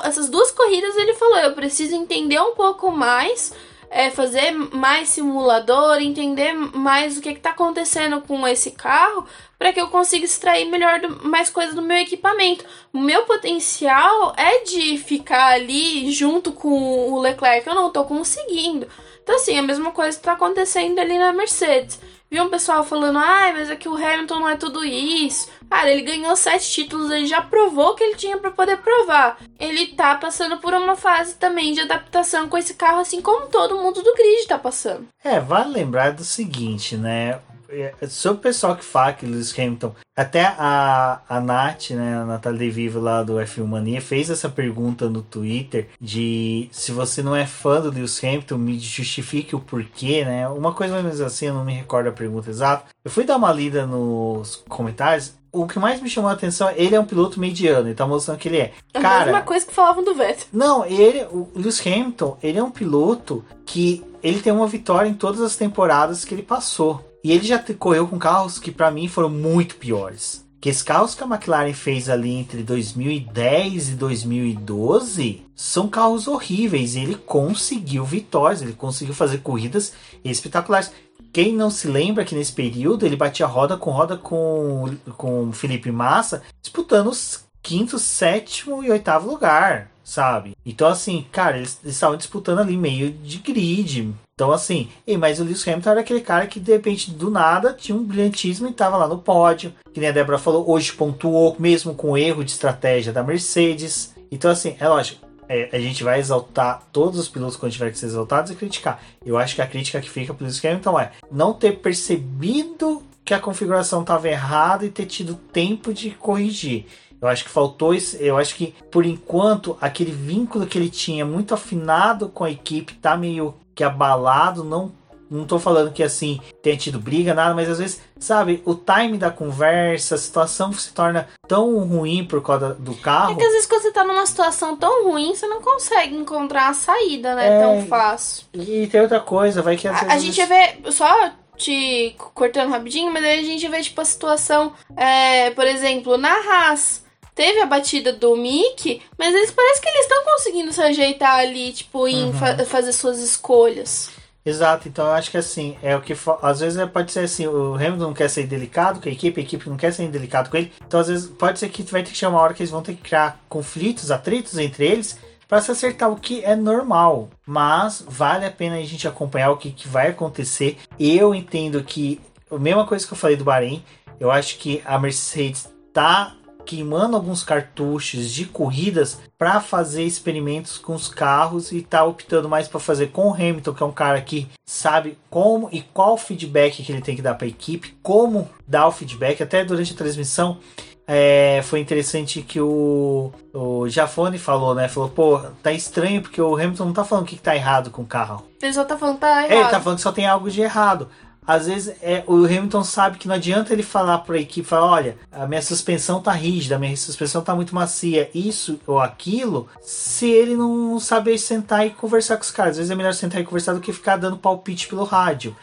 essas duas corridas ele falou: eu preciso entender um pouco mais, é, fazer mais simulador, entender mais o que está acontecendo com esse carro, para que eu consiga extrair melhor do, mais coisas do meu equipamento. O meu potencial é de ficar ali junto com o Leclerc, eu não estou conseguindo. Então, assim, a mesma coisa está acontecendo ali na Mercedes. Vi um pessoal falando, ai, mas é que o Hamilton não é tudo isso. Cara, ele ganhou sete títulos, ele já provou que ele tinha para poder provar. Ele tá passando por uma fase também de adaptação com esse carro, assim como todo mundo do grid tá passando. É, vale lembrar do seguinte, né? É, sobre o pessoal que fala que Lewis Hamilton, até a, a Nath, né, a Natália De Vivo lá do F1 Mania, fez essa pergunta no Twitter de se você não é fã do Lewis Hamilton, me justifique o porquê, né? Uma coisa mais ou menos assim, eu não me recordo a pergunta exata. Eu fui dar uma lida nos comentários, o que mais me chamou a atenção é ele é um piloto mediano, ele tá mostrando que ele é. A Cara, mesma coisa que falavam do Vettel. Não, ele, o Lewis Hamilton, ele é um piloto que ele tem uma vitória em todas as temporadas que ele passou. E ele já correu com carros que para mim foram muito piores. Que esses carros que a McLaren fez ali entre 2010 e 2012 são carros horríveis. Ele conseguiu vitórias, ele conseguiu fazer corridas espetaculares. Quem não se lembra que nesse período ele batia roda com roda com com Felipe Massa, disputando os quinto, sétimo e oitavo lugar, sabe? Então assim, cara, eles, eles estavam disputando ali meio de grid, então, assim, mas o Lewis Hamilton era aquele cara que de repente do nada tinha um brilhantismo e estava lá no pódio. Que nem a Débora falou, hoje pontuou, mesmo com erro de estratégia da Mercedes. Então, assim, é lógico, é, a gente vai exaltar todos os pilotos quando tiver que ser exaltados e criticar. Eu acho que a crítica que fica pro Lewis Hamilton é não ter percebido que a configuração estava errada e ter tido tempo de corrigir. Eu acho que faltou isso. Eu acho que, por enquanto, aquele vínculo que ele tinha muito afinado com a equipe tá meio que abalado, não não tô falando que assim tenha tido briga, nada, mas às vezes, sabe, o time da conversa, a situação se torna tão ruim por causa do carro. É que às vezes quando você tá numa situação tão ruim, você não consegue encontrar a saída, né? É, tão fácil. E tem outra coisa, vai que às a, vezes. A gente vê, só te cortando rapidinho, mas aí a gente vê, tipo, a situação, é, por exemplo, na Haas. Teve a batida do Mickey, mas eles parece que eles estão conseguindo se ajeitar ali, tipo, em Uhum. fa- fazer suas escolhas. Exato, então eu acho que assim, é o que às vezes é- pode ser assim, o Hamilton não quer ser delicado com a equipe, a equipe não quer ser delicado com ele, então às vezes pode ser que vai ter que chegar uma hora que eles vão ter que criar conflitos, atritos entre eles para se acertar, o que é normal, mas vale a pena a gente acompanhar o que, que vai acontecer. Eu entendo que a mesma coisa que eu falei do Bahrein, eu acho que a Mercedes tá queimando alguns cartuchos de corridas para fazer experimentos com os carros e tá optando mais para fazer com o Hamilton, que é um cara que sabe como e qual feedback que ele tem que dar para a equipe, como dar o feedback. Até durante a transmissão é, foi interessante que o, o Jafone falou, né? Falou, pô, tá estranho porque o Hamilton não tá falando o que, que tá errado com o carro. Ele só tá falando que tá É, ele errado. tá falando que só tem algo de errado. Às vezes é, o Hamilton sabe que não adianta ele falar para a equipe, falar, olha, a minha suspensão tá rígida, a minha suspensão tá muito macia, isso ou aquilo, se ele não saber sentar e conversar com os caras. Às vezes é melhor sentar e conversar do que ficar dando palpite pelo rádio.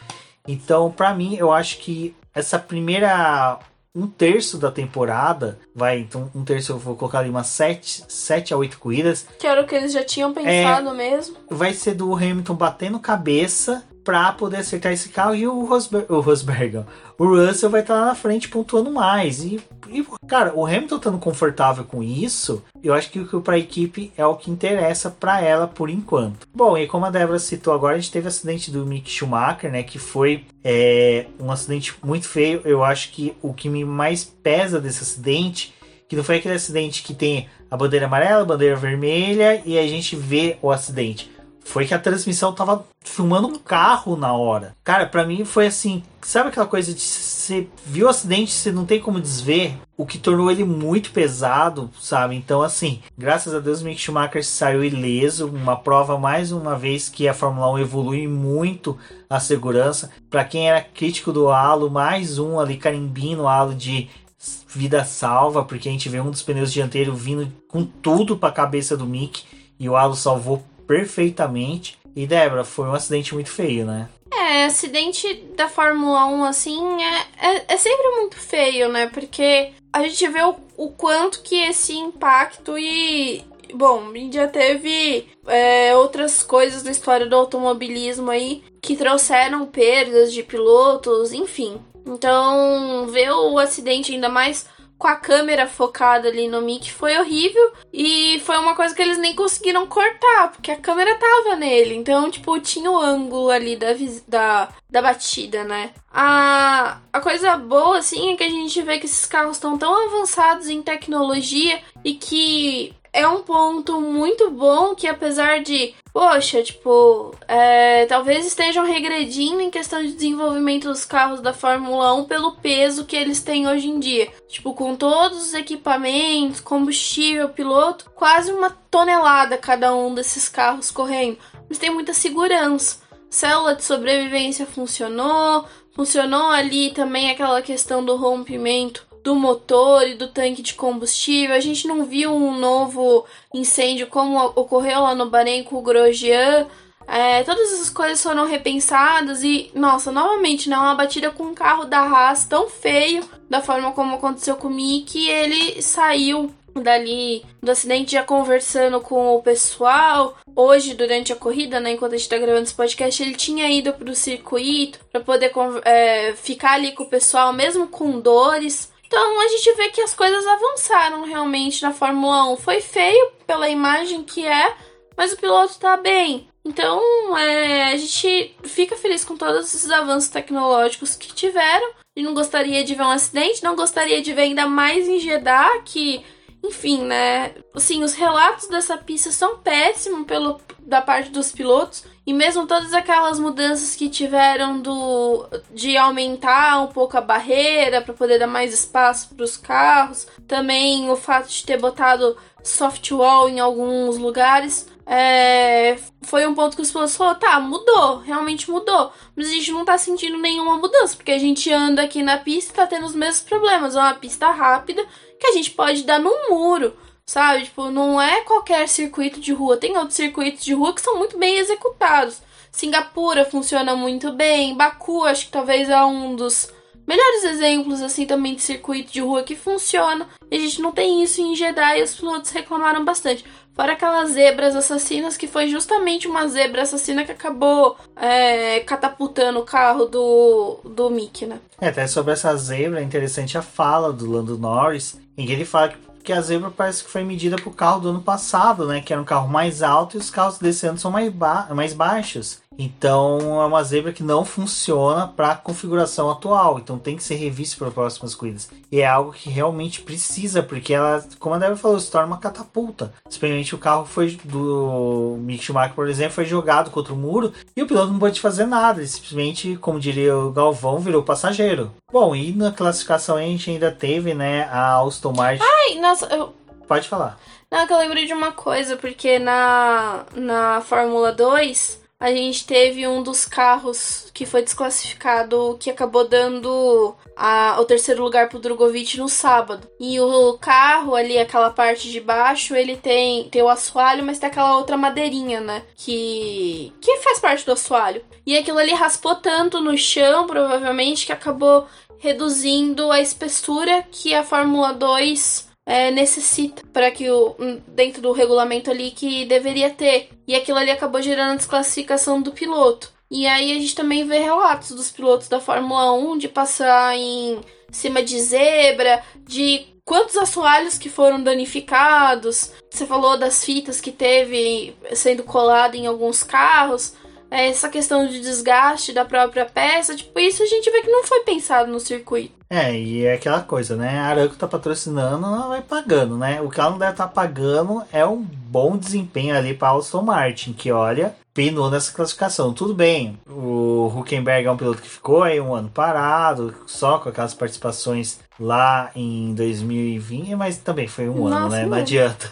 Então, para mim, eu acho que essa primeira um terço da temporada, vai, então um terço eu vou colocar ali umas 7, sete a 8 corridas, Que era o que eles já tinham É. pensado mesmo. vai ser do Hamilton batendo cabeça pra poder acertar esse carro e o Rosberg, o Rosberg, o Russell vai estar lá na frente pontuando mais. E, e, cara, o Hamilton estando confortável com isso, eu acho que o que pra equipe é o que interessa pra ela por enquanto. Bom, e como a Débora citou agora, a gente teve o acidente do Mick Schumacher, né, que foi é, um acidente muito feio. Eu acho que o que me mais pesa desse acidente que não foi aquele acidente que tem a bandeira amarela, a bandeira vermelha e a gente vê o acidente. Foi que a transmissão tava filmando um carro na hora. Cara, pra mim foi assim, sabe aquela coisa de você viu o acidente, você não tem como desver, o que tornou ele muito pesado, sabe? Então assim, graças a Deus Mick Schumacher saiu ileso, uma prova mais uma vez que a Fórmula 1 evolui muito a segurança. Pra quem era crítico do halo, mais um ali carimbinho no halo de vida salva, porque a gente vê um dos pneus dianteiros vindo com tudo para a cabeça do Mick e o halo salvou perfeitamente. E Débora, foi um acidente muito feio, né? É, acidente da Fórmula 1, assim, é, é, é sempre muito feio, né? Porque a gente vê o, o quanto que esse impacto e. Bom, já teve é, outras coisas na história do automobilismo aí que trouxeram perdas de pilotos, enfim. Então, ver o acidente ainda mais com a câmera focada ali no Mick foi horrível. E foi uma coisa que eles nem conseguiram cortar, porque a câmera tava nele. Então, tipo, tinha o ângulo ali da, da, da batida, né? A, a coisa boa, assim, é que a gente vê que esses carros estão tão avançados em tecnologia e que é um ponto muito bom que apesar de, poxa, tipo, é, talvez estejam regredindo em questão de desenvolvimento dos carros da Fórmula 1 pelo peso que eles têm hoje em dia. Tipo, com todos os equipamentos, combustível, piloto, quase uma tonelada cada um desses carros correndo. Mas tem muita segurança. Célula de sobrevivência funcionou, funcionou ali também aquela questão do rompimento do motor e do tanque de combustível. A gente não viu um novo incêndio como ocorreu lá no Bahrein com o Grosjean. É, todas essas coisas foram repensadas e, nossa, novamente, né, uma batida com um carro da Haas tão feio, da forma como aconteceu com o Mick, ele saiu dali do acidente já conversando com o pessoal. Hoje, durante a corrida, né, enquanto a gente tá gravando esse podcast, ele tinha ido pro circuito para poder é, ficar ali com o pessoal, mesmo com dores. Então a gente vê que as coisas avançaram realmente na Fórmula 1. Foi feio pela imagem que é, mas o piloto tá bem. Então é, a gente fica feliz com todos esses avanços tecnológicos que tiveram. E não gostaria de ver um acidente, não gostaria de ver ainda mais em Jeddah, que, enfim, né? Assim, os relatos dessa pista são péssimos pelo, da parte dos pilotos. E mesmo todas aquelas mudanças que tiveram do de aumentar um pouco a barreira para poder dar mais espaço para os carros, também o fato de ter botado soft wall em alguns lugares, é, foi um ponto que os pilotos falaram, tá, mudou, realmente mudou, mas a gente não tá sentindo nenhuma mudança, porque a gente anda aqui na pista e tá tendo os mesmos problemas, é uma pista rápida que a gente pode dar num muro. Sabe? Tipo, não é qualquer circuito de rua. Tem outros circuitos de rua que são muito bem executados. Singapura funciona muito bem, Baku acho que talvez é um dos melhores exemplos assim também de circuito de rua que funciona. E a gente não tem isso em Jeddah e os pilotos reclamaram bastante. Fora aquelas zebras assassinas, que foi justamente uma zebra assassina que acabou é, catapultando o carro do, do Mickey, né? É, até sobre essa zebra, é interessante a fala do Lando Norris, em que ele fala que que a zebra parece que foi medida para o carro do ano passado, né? Que era um carro mais alto e os carros desse ano são mais, ba mais baixos. Então é uma zebra que não funciona para a configuração atual. Então tem que ser revista para próximas corridas. E é algo que realmente precisa, porque ela, como a Débora falou, se torna uma catapulta. Simplesmente o carro foi do Mick Schumacher, por exemplo, foi jogado contra o muro e o piloto não pode fazer nada. Ele simplesmente, como diria o Galvão, virou passageiro. Bom, e na classificação a gente ainda teve, né, a Aston Martin. Ai, nossa, eu... Pode falar. Não, é que eu lembrei de uma coisa, porque na, na Fórmula 2 a gente teve um dos carros que foi desclassificado que acabou dando a, o terceiro lugar pro Drogovic no sábado. E o carro ali, aquela parte de baixo, ele tem, tem o assoalho, mas tem aquela outra madeirinha, né? Que, que faz parte do assoalho. E aquilo ali raspou tanto no chão, provavelmente, que acabou reduzindo a espessura que a Fórmula 2 é, necessita para que o dentro do regulamento ali que deveria ter. E aquilo ali acabou gerando a desclassificação do piloto. E aí a gente também vê relatos dos pilotos da Fórmula 1 de passar em cima de zebra, de quantos assoalhos que foram danificados. Você falou das fitas que teve sendo colado em alguns carros. É, essa questão de desgaste da própria peça, tipo, isso a gente vê que não foi pensado no circuito. É, e é aquela coisa, né? A Aranco tá patrocinando, ela vai pagando, né? O que ela não deve estar tá pagando é um bom desempenho ali para Aston Martin, que olha, pinou nessa classificação. Tudo bem, o Huckenberg é um piloto que ficou aí um ano parado, só com aquelas participações lá em 2020, mas também foi um Nossa, ano, né? Não adianta.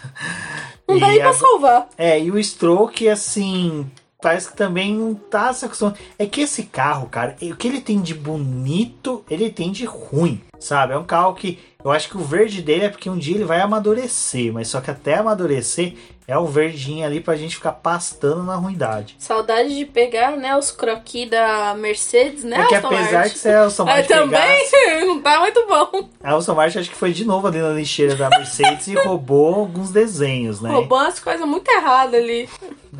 Não dá nem pra salvar. É, e o Stroke, assim, que também não tá se acostumando. É que esse carro, cara, o que ele tem de bonito, ele tem de ruim, sabe? É um carro que eu acho que o verde dele é porque um dia ele vai amadurecer, mas só que até amadurecer é um verdinho ali pra gente ficar pastando na ruindade. Saudade de pegar, né, os croquis da Mercedes, né, Porque apesar de ser a Aston Martin é, também pegasse, [laughs] não tá muito bom. A Aston Martin acho que foi de novo ali na lixeira da Mercedes e roubou alguns desenhos, né? Roubou umas coisas muito erradas ali.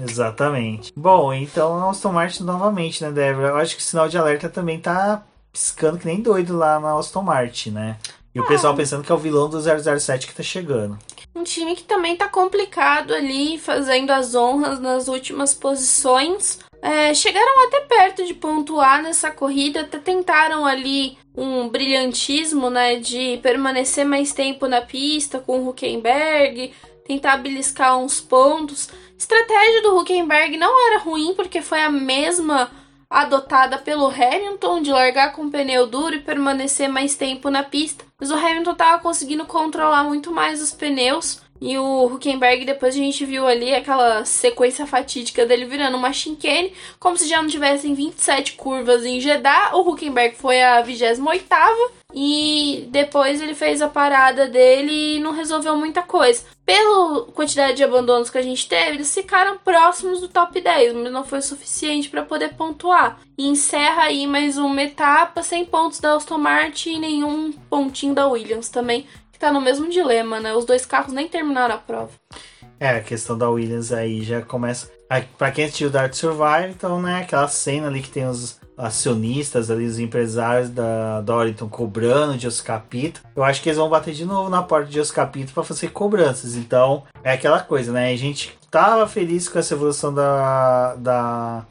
Exatamente. Bom, então a Aston Martin novamente, né, Débora? Eu acho que o sinal de alerta também tá piscando que nem doido lá na Aston Martin, né? E o pessoal ah. pensando que é o vilão do 007 que tá chegando. Um time que também tá complicado ali, fazendo as honras nas últimas posições. É, chegaram até perto de pontuar nessa corrida, até tentaram ali um brilhantismo, né, de permanecer mais tempo na pista com o Huckenberg, tentar beliscar uns pontos. Estratégia do Huckenberg não era ruim porque foi a mesma adotada pelo Hamilton de largar com pneu duro e permanecer mais tempo na pista. Mas o Hamilton estava conseguindo controlar muito mais os pneus. E o Huckenberg, depois a gente viu ali aquela sequência fatídica dele virando uma chicane, como se já não tivessem 27 curvas em Jeddah. O Huckenberg foi a 28 e depois ele fez a parada dele e não resolveu muita coisa. Pela quantidade de abandonos que a gente teve, eles ficaram próximos do top 10, mas não foi o suficiente para poder pontuar. E encerra aí mais uma etapa sem pontos da Aston Martin e nenhum pontinho da Williams também, que tá no mesmo dilema, né? Os dois carros nem terminaram a prova. É, a questão da Williams aí já começa. Para quem assistiu Dark Survive, então, né, aquela cena ali que tem os acionistas ali, os empresários da Doriton cobrando de Oscapito, eu acho que eles vão bater de novo na porta de Oscapito para fazer cobranças. Então, é aquela coisa, né? A gente tava feliz com essa evolução da, da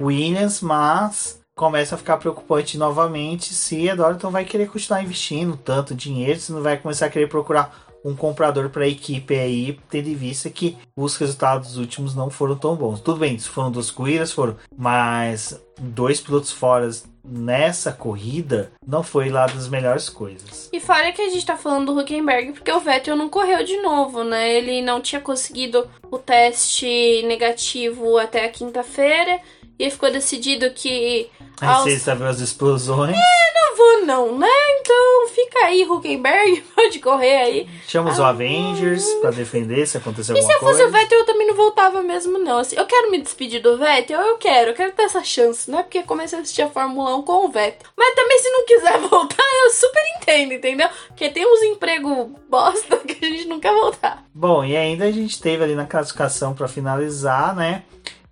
Williams, mas começa a ficar preocupante novamente se a Doriton vai querer continuar investindo tanto dinheiro, se não vai começar a querer procurar um comprador para a equipe aí, tendo em vista que os resultados últimos não foram tão bons. Tudo bem, foram duas corridas, foram, mas dois pilotos fora nessa corrida não foi lá das melhores coisas. E fora que a gente tá falando do Huckenberg porque o Vettel não correu de novo, né? Ele não tinha conseguido o teste negativo até a quinta-feira E ficou decidido que. Aí aos- você sabe as explosões. Não vou, não, né? Então fica aí, Huckenberg, [laughs] pode correr aí. Chama os Ah. Avengers pra defender se acontecer E se alguma eu fosse coisa. o Vettel, eu também não voltava mesmo, não. Assim, eu quero me despedir do Vettel, eu quero, eu quero ter essa chance. Não é porque comecei a assistir a Fórmula 1 com o Vettel. Mas também, se não quiser [laughs] voltar, eu super entendo, entendeu? Porque tem uns empregos bosta [laughs] que a gente não quer voltar. Bom, e ainda a gente teve ali na classificação pra finalizar, né?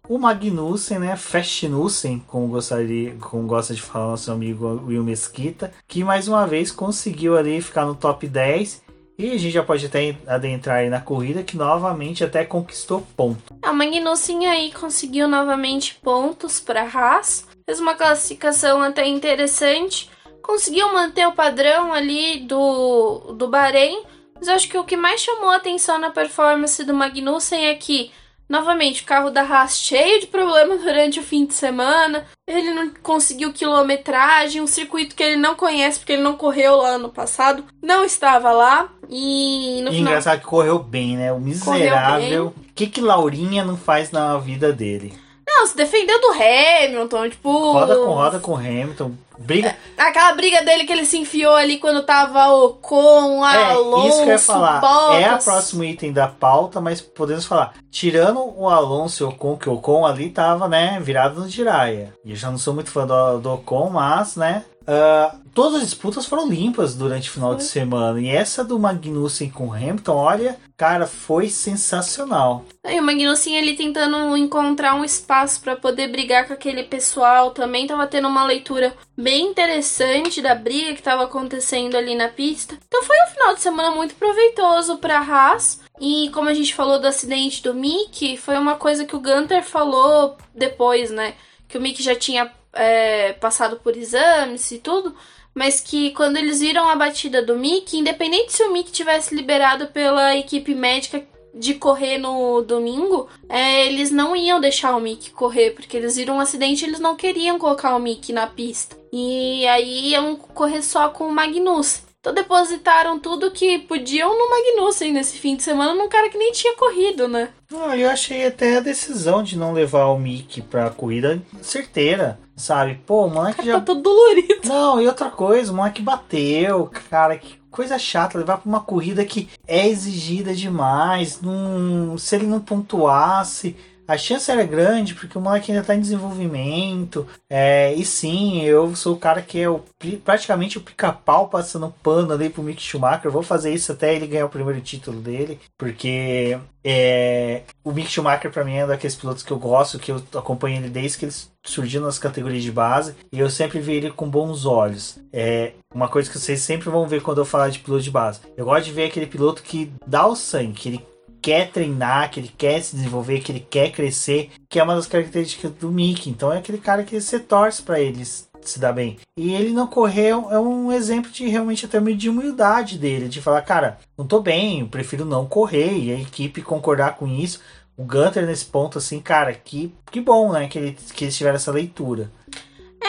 O Magnussen, né? Festnussen, como gostaria, como gosta de falar nosso amigo Will Mesquita, que mais uma vez conseguiu ali ficar no top 10. E a gente já pode até adentrar aí na corrida, que novamente até conquistou ponto. A Magnussen aí conseguiu novamente pontos para Haas. Fez uma classificação até interessante. Conseguiu manter o padrão ali do, do Bahrein. Mas acho que o que mais chamou a atenção na performance do Magnussen é que, novamente, o carro da Haas cheio de problemas durante o fim de semana. Ele não conseguiu quilometragem, um circuito que ele não conhece porque ele não correu lá ano passado. Não estava lá. E no E final. engraçado que correu bem, né? O miserável. O que, que Laurinha não faz na vida dele? Não, se defendeu do Hamilton, tipo. Roda com roda com Hamilton. Briga. Aquela briga dele que ele se enfiou ali quando tava o com É, Alonso, isso que eu ia falar. Bottas. É a próximo item da pauta, mas podemos falar. Tirando o Alonso e o Ocon, que o Ocon ali tava, né, virado no Jiraya. E eu já não sou muito fã do, do Ocon, mas, né. Ah, todas as disputas foram limpas durante o final de semana. E essa do Magnussen com o Hamilton, olha, cara, foi sensacional. E o Magnussen ele tentando encontrar um espaço pra poder brigar com aquele pessoal também tava tendo uma leitura bem interessante da briga que tava acontecendo ali na pista. Então foi um final de semana muito proveitoso pra Haas. E como a gente falou do acidente do Mick, foi uma coisa que o Gunter falou depois, né? Que o Mick já tinha é, passado por exames e tudo, mas que quando eles viram a batida do Mick, independente se o Mick tivesse liberado pela equipe médica de correr no domingo, é, eles não iam deixar o Mick correr, porque eles viram um acidente e eles não queriam colocar o Mick na pista. E aí iam correr só com o Magnussen. Então depositaram tudo que podiam no Magnussen nesse fim de semana, num cara que nem tinha corrido, né? Ah, eu achei até a decisão de não levar o Mick pra corrida certeira, sabe? Pô, o moleque já Tá todo dolorido. Não, e outra coisa, o moleque bateu, cara, que coisa chata levar pra uma corrida que é exigida demais. Não, se ele não pontuasse, a chance era grande, porque o moleque ainda tá em desenvolvimento. É, e sim, eu sou o cara que é o, praticamente o pica-pau passando pano ali pro Mick Schumacher. Eu vou fazer isso até ele ganhar o primeiro título dele, porque é, o Mick Schumacher pra mim é um daqueles pilotos que eu gosto, que eu acompanho ele desde que eles surgiram nas categorias de base e eu sempre vi ele com bons olhos. É uma coisa que vocês sempre vão ver quando eu falar de piloto de base. Eu gosto de ver aquele piloto que dá o sangue, que ele quer treinar, que ele quer se desenvolver, que ele quer crescer, que é uma das características do Mickey. Então é aquele cara que você torce para ele se dar bem. E ele não correu é um exemplo de realmente até meio de humildade dele, de falar, cara, não tô bem, eu prefiro não correr e a equipe concordar com isso. O Gunter nesse ponto assim, cara, que, que bom, né, que, ele, que eles tiveram essa leitura.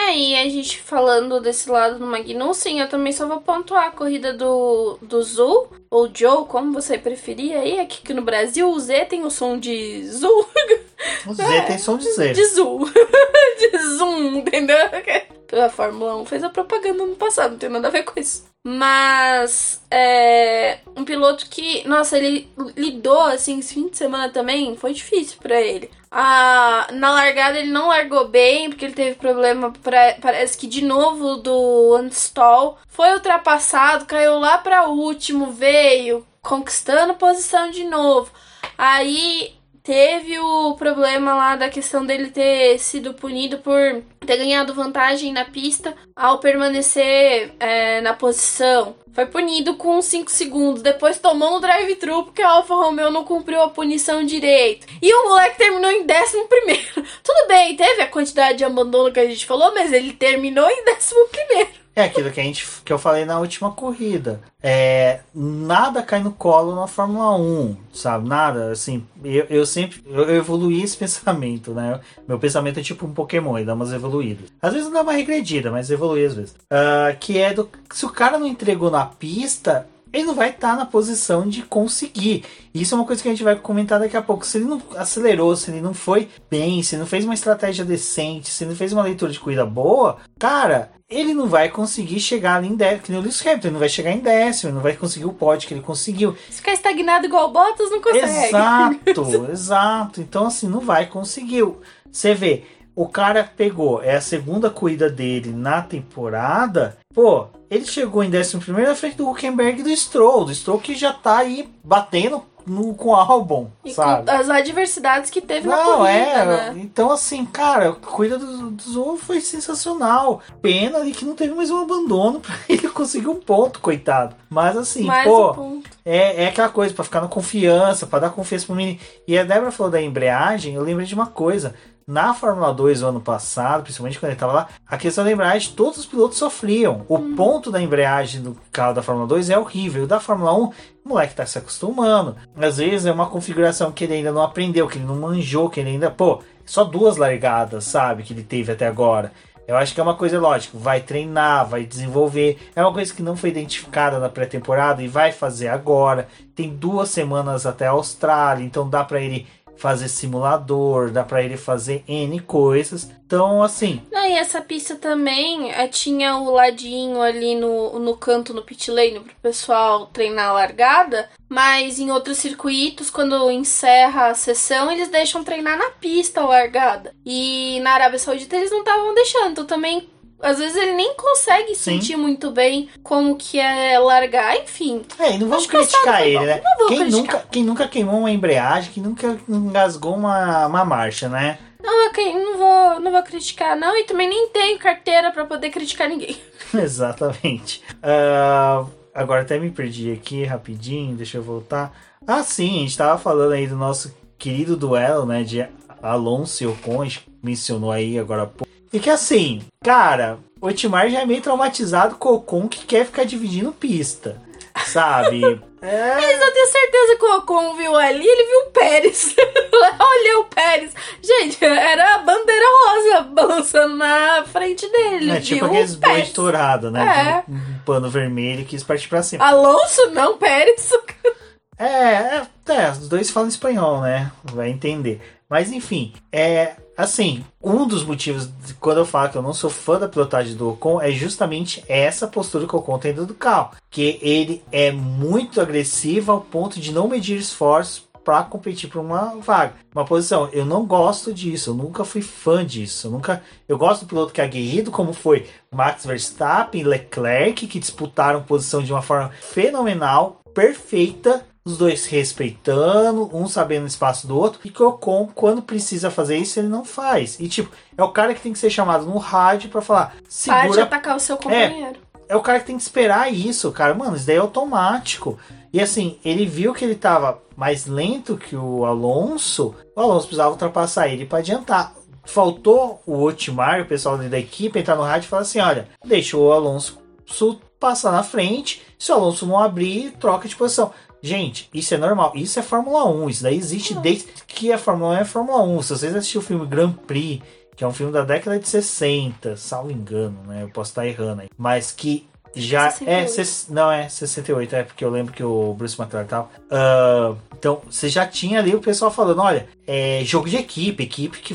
É, e a gente falando desse lado do Magnussen, eu também só vou pontuar a corrida do, do Zul, ou Joe, como você preferir aí. Aqui que no Brasil o Z tem o som de Zul. O Z tem [laughs] som de Z. De Zul. [laughs] de Zoom, entendeu? A Fórmula 1 fez a propaganda no passado, não tem nada a ver com isso. Mas é um piloto que, nossa, ele lidou assim esse fim de semana também, foi difícil para ele. Ah, na largada ele não largou bem, porque ele teve problema, pra, parece que de novo do unstall. Foi ultrapassado, caiu lá para último, veio conquistando posição de novo. Aí teve o problema lá da questão dele ter sido punido por ter ganhado vantagem na pista ao permanecer é, na posição. Foi punido com 5 segundos. Depois tomou no drive-thru porque a Alfa Romeo não cumpriu a punição direito. E o moleque terminou em 11 primeiro. [laughs] Tudo bem, teve a quantidade de abandono que a gente falou, mas ele terminou em 11 primeiro. É aquilo que, a gente, que eu falei na última corrida. É, nada cai no colo na Fórmula 1, sabe? Nada, assim, eu, eu sempre eu, evoluí esse [laughs] pensamento, né? Meu pensamento é tipo um Pokémon, ele dá umas evoluídas. Às vezes dá uma regredida, mas evolui às vezes. Ah, que é do. Se o cara não entregou na pista, ele não vai estar tá na posição de conseguir. Isso é uma coisa que a gente vai comentar daqui a pouco. Se ele não acelerou, se ele não foi bem, se ele não fez uma estratégia decente, se ele não fez uma leitura de corrida boa, cara, ele não vai conseguir chegar ali em décimo, que nem o Lewis Hamilton, ele não vai chegar em décimo, ele não vai conseguir o pódio que ele conseguiu. Se ficar estagnado igual o Bottas, não consegue. Exato, [laughs] exato. Então, assim, não vai conseguir. Você vê, o cara pegou, é a segunda corrida dele na temporada, pô, ele chegou em 11 na frente do Huckenberg e do Stroll, do Stroll que já tá aí batendo no, com o álbum, e sabe? As adversidades que teve Não, na corrida, é, né? Então, assim, cara, a corrida do, do Zou foi sensacional. Pena ali que não teve mais um abandono pra [laughs] ele conseguir um ponto, coitado. Mas, assim, mais pô, um é, é aquela coisa, para ficar na confiança, para dar confiança pro menino. E a Débora falou da embreagem, eu lembrei de uma coisa. Na Fórmula 2 no ano passado, principalmente quando ele estava lá, a questão da embreagem, todos os pilotos sofriam. O hum. ponto da embreagem do carro da Fórmula 2 é horrível. O da Fórmula 1, o moleque tá se acostumando. Às vezes é uma configuração que ele ainda não aprendeu, que ele não manjou, que ele ainda, pô, só duas largadas, sabe, que ele teve até agora. Eu acho que é uma coisa lógica, vai treinar, vai desenvolver. É uma coisa que não foi identificada na pré-temporada e vai fazer agora. Tem duas semanas até a Austrália, então dá para ele fazer simulador, dá para ele fazer N coisas. Então, assim. Ah, e essa pista também é, tinha o ladinho ali no, no canto no pit lane pro pessoal treinar a largada, mas em outros circuitos, quando encerra a sessão, eles deixam treinar na pista a largada. E na Arábia Saudita eles não estavam deixando, então também às vezes ele nem consegue Sim. sentir muito bem como que é largar, enfim. É, e não vamos criticar ele, né? Quem criticar. nunca, quem nunca queimou uma embreagem, quem nunca engasgou uma, uma marcha, né? Não, okay, não vou, não vou criticar, não, e também nem tenho carteira para poder criticar ninguém. [laughs] Exatamente. Uh, agora até me perdi aqui rapidinho, deixa eu voltar. Ah, sim, a gente tava falando aí do nosso querido duelo, né, de Alonso e Ocon, a gente mencionou aí agora há pouco. E que assim, cara, o Otmar já é meio traumatizado com o Ocon que quer ficar dividindo pista. Sabe? [laughs] É... Mas eu tenho certeza que o Ocon viu ali, ele viu o Pérez. [laughs] Olha o Pérez. Gente, era a bandeira rosa balançando na frente dele. É tipo aqueles boi estourado, né? É. Um, um pano vermelho que quis partir pra cima. Alonso, não, Pérez. É, é, é, os dois falam espanhol, né? Vai entender. Mas enfim, é assim, um dos motivos de, quando eu falo que eu não sou fã da pilotagem do Ocon é justamente essa postura que o Ocon tem do carro, que ele é muito agressivo ao ponto de não medir esforços para competir por uma vaga, uma posição. Eu não gosto disso, eu nunca fui fã disso. Eu nunca, eu gosto do piloto que é aguerrido, como foi Max Verstappen, Leclerc, que disputaram posição de uma forma fenomenal, perfeita os dois respeitando, um sabendo o espaço do outro, e que o Ocon, quando precisa fazer isso, ele não faz. E tipo, é o cara que tem que ser chamado no rádio para falar, segura... Pode atacar o seu companheiro. É, é o cara que tem que esperar isso, cara. Mano, isso daí é automático. E assim, ele viu que ele tava mais lento que o Alonso, o Alonso precisava ultrapassar ele para adiantar. Faltou o Otmar, o pessoal da equipe, entrar no rádio e falar assim: olha, deixa o Alonso passar na frente, se o Alonso não abrir, troca de posição. Gente, isso é normal. Isso é Fórmula 1. Isso daí existe desde que a Fórmula 1 é Fórmula 1. Se vocês assistiram o filme Grand Prix, que é um filme da década de 60, salvo engano, né? Eu posso estar errando aí. Mas que já 68. é. Não, é 68, é porque eu lembro que o Bruce McLaren tava. Uh, então, você já tinha ali o pessoal falando: olha, é jogo de equipe, equipe que,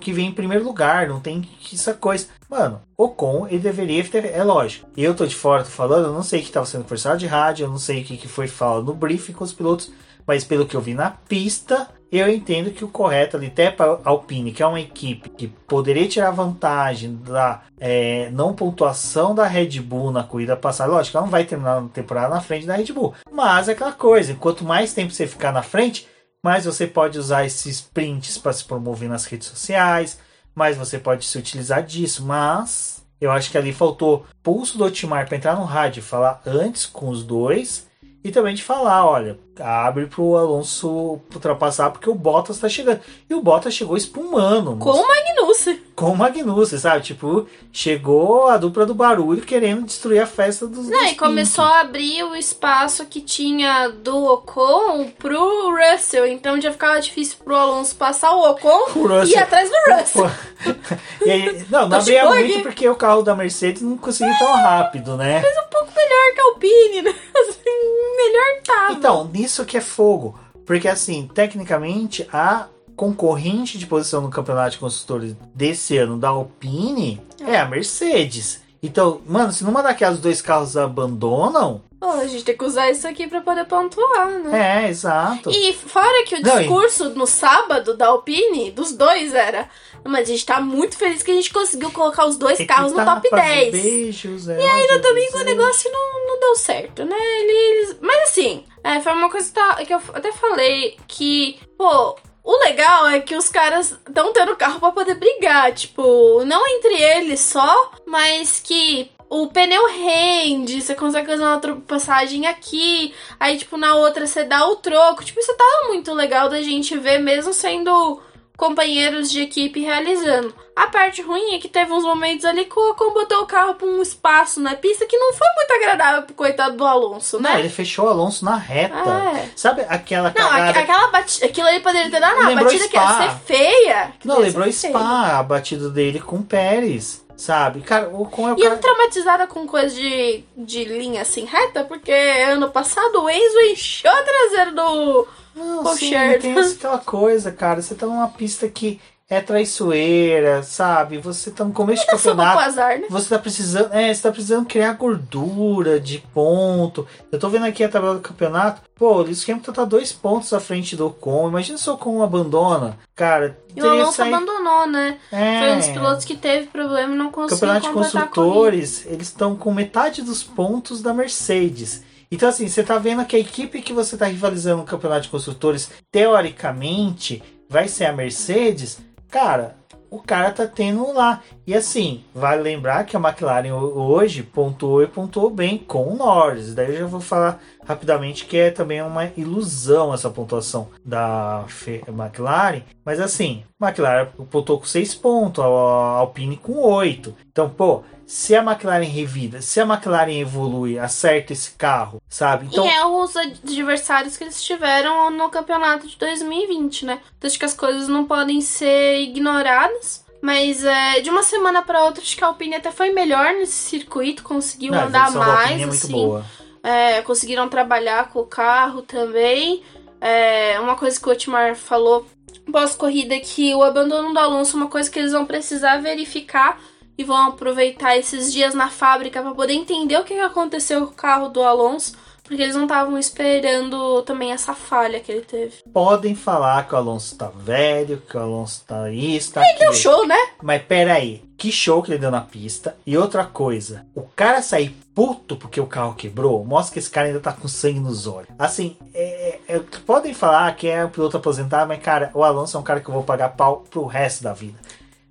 que vem em primeiro lugar, não tem essa coisa. Mano, o com ele deveria ter. É lógico. Eu tô de fora, tô falando, eu não sei o que estava sendo conversado de rádio, eu não sei o que, que foi falado no briefing com os pilotos, mas pelo que eu vi na pista, eu entendo que o correto ali, até para Alpine, que é uma equipe que poderia tirar vantagem da é, não pontuação da Red Bull na corrida passada, lógico, ela não vai terminar a temporada na frente da Red Bull, mas é aquela coisa, quanto mais tempo você ficar na frente, mais você pode usar esses prints para se promover nas redes sociais, mais você pode se utilizar disso, mas eu acho que ali faltou pulso do Otmar para entrar no rádio falar antes com os dois e também de falar, olha, abre pro Alonso ultrapassar porque o Bottas tá chegando. E o Bottas chegou espumando. Com o Magnussen. com o Magnussen, sabe? Tipo, chegou a dupla do barulho querendo destruir a festa dos Não, dos e começou a abrir o espaço que tinha do Ocon pro Russell. Então já ficava difícil pro Alonso passar o Ocon [laughs] O Russell- e ir atrás do Russell. [laughs] aí, não, [laughs] não abria muito aqui. porque o carro da Mercedes não conseguia ir tão rápido, né? um pouco melhor que a Alpine, né? Assim, melhor tava. Então, nisso que é fogo. Porque, assim, tecnicamente, a concorrente de posição no campeonato de construtores desse ano da Alpine é a Mercedes. Então, mano, se numa daquelas dois carros abandonam, Pô, a gente tem que usar isso aqui pra poder pontuar, né? é, exato. E fora que o Não, e- discurso no sábado da Alpine, dos dois, era. Mas a gente tá muito feliz que a gente conseguiu colocar os dois carros no top 10. Beijos, é, E ainda também com o negócio não, não deu certo, né? Eles... Mas assim, é, foi uma coisa que, tá- eu até falei que, pô, o legal é que os caras estão tendo carro pra poder brigar. Tipo, não entre eles só, mas que o pneu rende, você consegue fazer uma ultrapassagem aqui, aí, tipo, na outra você dá o troco. Tipo, isso tá muito legal da gente ver, mesmo sendo companheiros de equipe realizando. A parte ruim é que teve uns momentos ali que o Ocon botou o carro pra um espaço na pista que não foi muito agradável pro coitado do Alonso, Não, né? ele fechou o Alonso na reta. É. Sabe aquela Não, cagada? aqu- aquela batida, aquilo ali poderia ter dado Lembrou batida que ia Spa. ser feia. que Não, lembrou ser feia. Spa, a batida dele com o Pérez, sabe? Cara, o Ocon é o E eu cara... tô traumatizada com coisa de, de linha assim reta, porque ano passado o Enzo encheu a traseira do. Não, Poxa, sim, tem essa- aquela coisa, cara. Você tá numa pista que é traiçoeira, sabe? Você tá no começo de [laughs] campeonato. azar, né? Você tá precisando. É, você tá precisando criar gordura de ponto. Eu tô vendo aqui a tabela do campeonato. Pô, o Lewis Hamilton tá dois pontos à frente do Ocon. Imagina se o Ocon abandona. Cara, E o Alonso sair- abandonou, né? É. Foi um dos pilotos que teve problema e não conseguiu Campeonato de construtores, eles estão com metade dos pontos da Mercedes. Então, assim, você tá vendo que a equipe que você tá rivalizando no campeonato de construtores, teoricamente, vai ser a Mercedes. Cara, o cara tá tendo lá. E assim, vale lembrar que a McLaren ho- hoje pontuou e pontuou bem com o Norris. Daí eu já vou falar rapidamente que é também uma ilusão essa pontuação da McLaren. Mas assim, McLaren pontuou com 6 pontos, a Alpine com 8. Então, pô, se a McLaren revida, se a McLaren evolui, acerta esse carro, sabe? Então, E é os adversários que eles tiveram no campeonato de 2020, né? Então acho que as coisas não podem ser ignoradas. Mas é, de uma semana para outra, acho que a Alpine até foi melhor nesse circuito, conseguiu não, andar mais, é muito assim. boa. É, conseguiram trabalhar com o carro também. É, uma coisa que o Otmar falou pós-corrida é que o abandono do Alonso é uma coisa que eles vão precisar verificar e vão aproveitar esses dias na fábrica para poder entender o que aconteceu com o carro do Alonso, porque eles não estavam esperando também essa falha que ele teve. Podem falar que o Alonso tá velho, que o Alonso tá isso, tá Deu aquilo. show, né? Mas peraí, que show que ele deu na pista. E outra coisa, o cara sair puto porque o carro quebrou, mostra que esse cara ainda tá com sangue nos olhos. Assim, é- é- podem falar que é um piloto aposentado, mas cara, o Alonso é um cara que eu vou pagar pau pro resto da vida.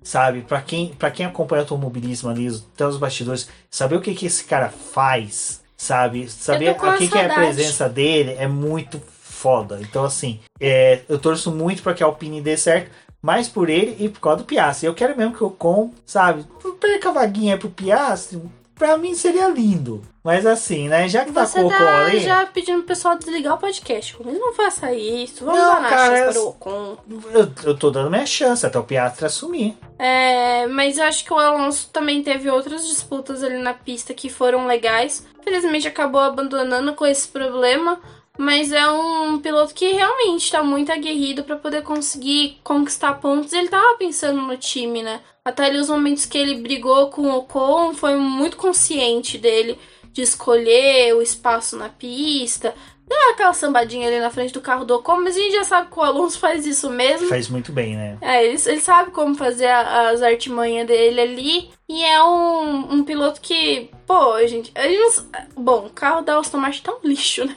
Sabe, pra quem, pra quem acompanha automobilismo ali, os- até os bastidores, saber o que, que esse cara faz, sabe? Saber com o que, que é a presença dele é muito foda. Então, assim, é, eu torço muito pra que a Alpine dê certo, mais por ele e por causa do Piastri. Eu quero mesmo que o Ocon, sabe, perca a vaguinha pro Piastri, pra mim seria lindo. Mas assim, né, já que tá Você com o Ocon tá ali... já pedindo pro pessoal desligar o podcast. Mas não faça isso. Vamos Não, dar cara, é- para o Ocon. Eu, eu tô dando minha chance até o Piastri assumir. É, mas eu acho que o Alonso também teve outras disputas ali na pista que foram legais. Felizmente acabou abandonando com esse problema. Mas é um piloto que realmente tá muito aguerrido pra poder conseguir conquistar pontos. Ele tava pensando no time, né? Até ali os momentos que ele brigou com o Ocon foi muito consciente dele de escolher o espaço na pista. Deu aquela sambadinha ali na frente do carro do Ocon, mas a gente já sabe que o Alonso faz isso mesmo. Faz muito bem, né? É, ele, ele sabe como fazer a- as artimanhas dele ali. E é um, um piloto que, pô, gente, gente não Bom, o carro da Aston Martin tá um lixo, né?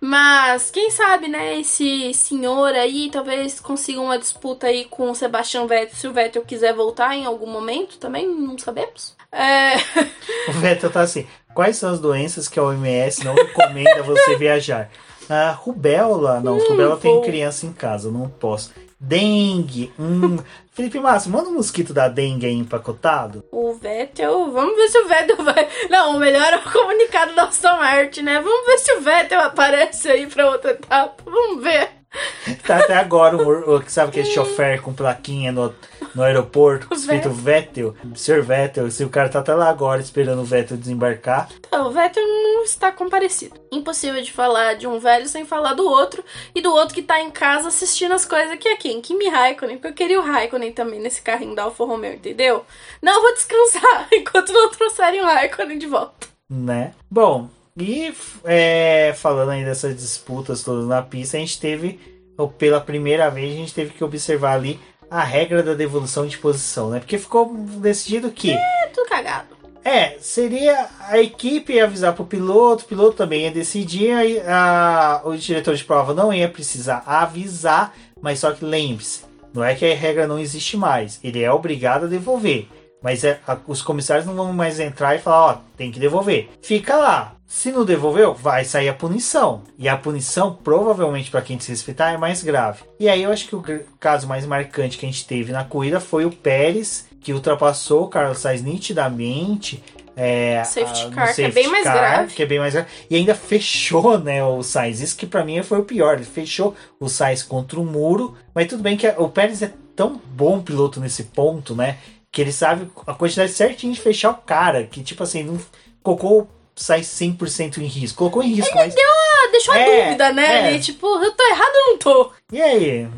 Mas quem sabe, né? Esse senhor aí talvez consiga uma disputa aí com o Sebastian Vettel. Se o Vettel quiser voltar em algum momento também, não sabemos. É, [laughs] O Vettel tá assim. Quais são as doenças que a OMS não recomenda [laughs] você viajar? Ah, rubéola, não, Hum, rubéola tem criança em casa, não posso. dengue. Hum. [laughs] Felipe Massa, manda um mosquito da dengue aí empacotado. O Vettel, vamos ver se o Vettel vai. Não, o melhor é o comunicado da Aston Martin, né? Vamos ver se o Vettel aparece aí pra outra etapa. Vamos ver. [laughs] Tá até agora o, o sabe aquele chofer com plaquinha no, no aeroporto, escrito Vettel, Sr. Vettel, se o cara tá até lá agora esperando o Vettel desembarcar. Então, o Vettel não está comparecido. Impossível de falar de um velho sem falar do outro, e do outro que tá em casa assistindo as coisas que é quem? Kimi Raikkonen, porque eu queria o Raikkonen também nesse carrinho da Alfa Romeo, entendeu? Não vou descansar [laughs] enquanto não trouxerem o Raikkonen de volta. Né? Bom, e é, falando aí dessas disputas todas na pista, a gente teve, ou pela primeira vez, a gente teve que observar ali a regra da devolução de posição, né? Porque ficou decidido que. É, tudo cagado. É, seria a equipe avisar pro piloto, o piloto também ia decidir, aí a, o diretor de prova não ia precisar avisar, mas só que lembre-se, não é que a regra não existe mais, ele é obrigado a devolver. Mas é, a, os comissários não vão mais entrar e falar, ó, tem que devolver. Fica lá. Se não devolveu, vai sair a punição. E a punição, provavelmente, para quem desrespeitar, é mais grave. E aí eu acho que o caso mais marcante que a gente teve na corrida foi o Pérez, que ultrapassou o Carlos Sainz nitidamente. É, safety car, safety que é bem mais car, grave. Que é bem mais grave. E ainda fechou né, o Sainz. Isso que para mim foi o pior. Ele fechou o Sainz contra o muro. Mas tudo bem que o Pérez é tão bom piloto nesse ponto, né? Que ele sabe a quantidade certinha de fechar o cara. Que tipo assim, não colocou sai 100% em risco. Colocou em risco, ele mas. Deu a, deixou é, a dúvida, né? É. Ele, tipo, eu tô errado ou não tô? E aí?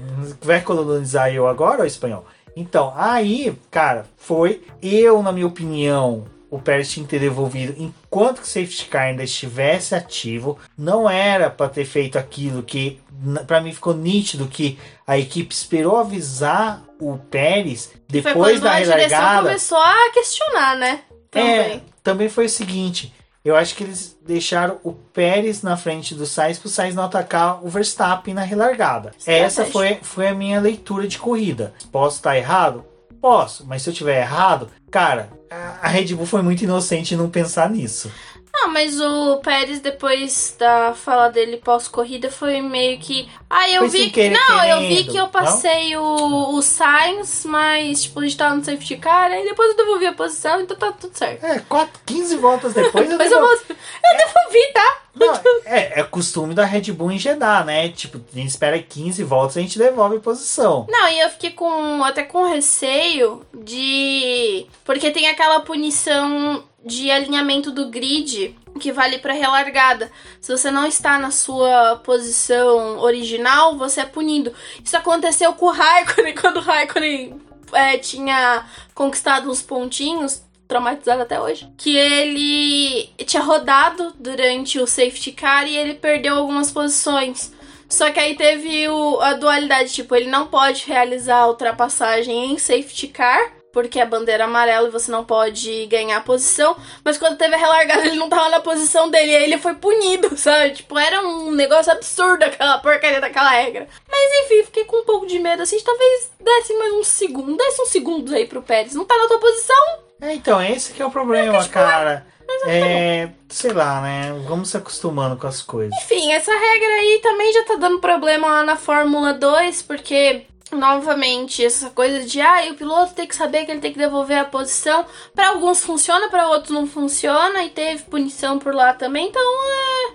Vai colonizar eu agora ou espanhol? Então, aí, cara, foi. Eu, na minha opinião, o Pérez tinha que ter devolvido enquanto que o safety car ainda estivesse ativo. Não era para ter feito aquilo que, para mim, ficou nítido que a equipe esperou avisar o Pérez depois da relargada. A direção começou a questionar, né? Também. É, também foi o seguinte. Eu acho que eles deixaram o Pérez na frente do Sainz para o Sainz não atacar o Verstappen na relargada. Essa foi, foi a minha leitura de corrida. Posso estar errado? Posso, mas se eu tiver errado, cara, a Red Bull foi muito inocente em não pensar nisso. Não, mas o Pérez, depois da fala dele pós-corrida, foi meio que. Ah, eu foi vi que. Não, querendo. eu vi que eu passei o, o Sainz, mas, tipo, a gente tava no safety car, aí depois eu devolvi a posição, então tá tudo certo. É, 4, 15 voltas depois eu [laughs] mas devolvi. eu, eu devolvi, tá? Não, é, é costume da Red Bull em Jeddah, né? Tipo, a gente espera 15 voltas e a gente devolve a posição. Não, e eu fiquei com até com receio de. Porque tem aquela punição de alinhamento do grid que vale para relargada. Se você não está na sua posição original, você é punido. Isso aconteceu com o Raikkonen [laughs] quando o Raikkonen é, tinha conquistado uns pontinhos. Traumatizado até hoje. Que ele tinha rodado durante o safety car e ele perdeu algumas posições. Só que aí teve o, a dualidade, tipo, ele não pode realizar a ultrapassagem em safety car, porque é bandeira amarela e você não pode ganhar a posição. Mas quando teve a relargada, ele não tava na posição dele. E aí ele foi punido, [laughs] sabe? Tipo, era um negócio absurdo aquela porcaria daquela regra. Mas enfim, fiquei com um pouco de medo. Assim, talvez desse mais uns segundos. Desse uns segundos aí pro Pérez. Não tá na tua posição? É, então, esse que é o problema, é, tipo, cara. É, sei lá, né? Vamos se acostumando com as coisas. Enfim, essa regra aí também já tá dando problema lá na Fórmula 2, porque novamente essa coisa de ah, o piloto tem que saber que ele tem que devolver a posição. Para alguns funciona, para outros não funciona e teve punição por lá também. Então, é...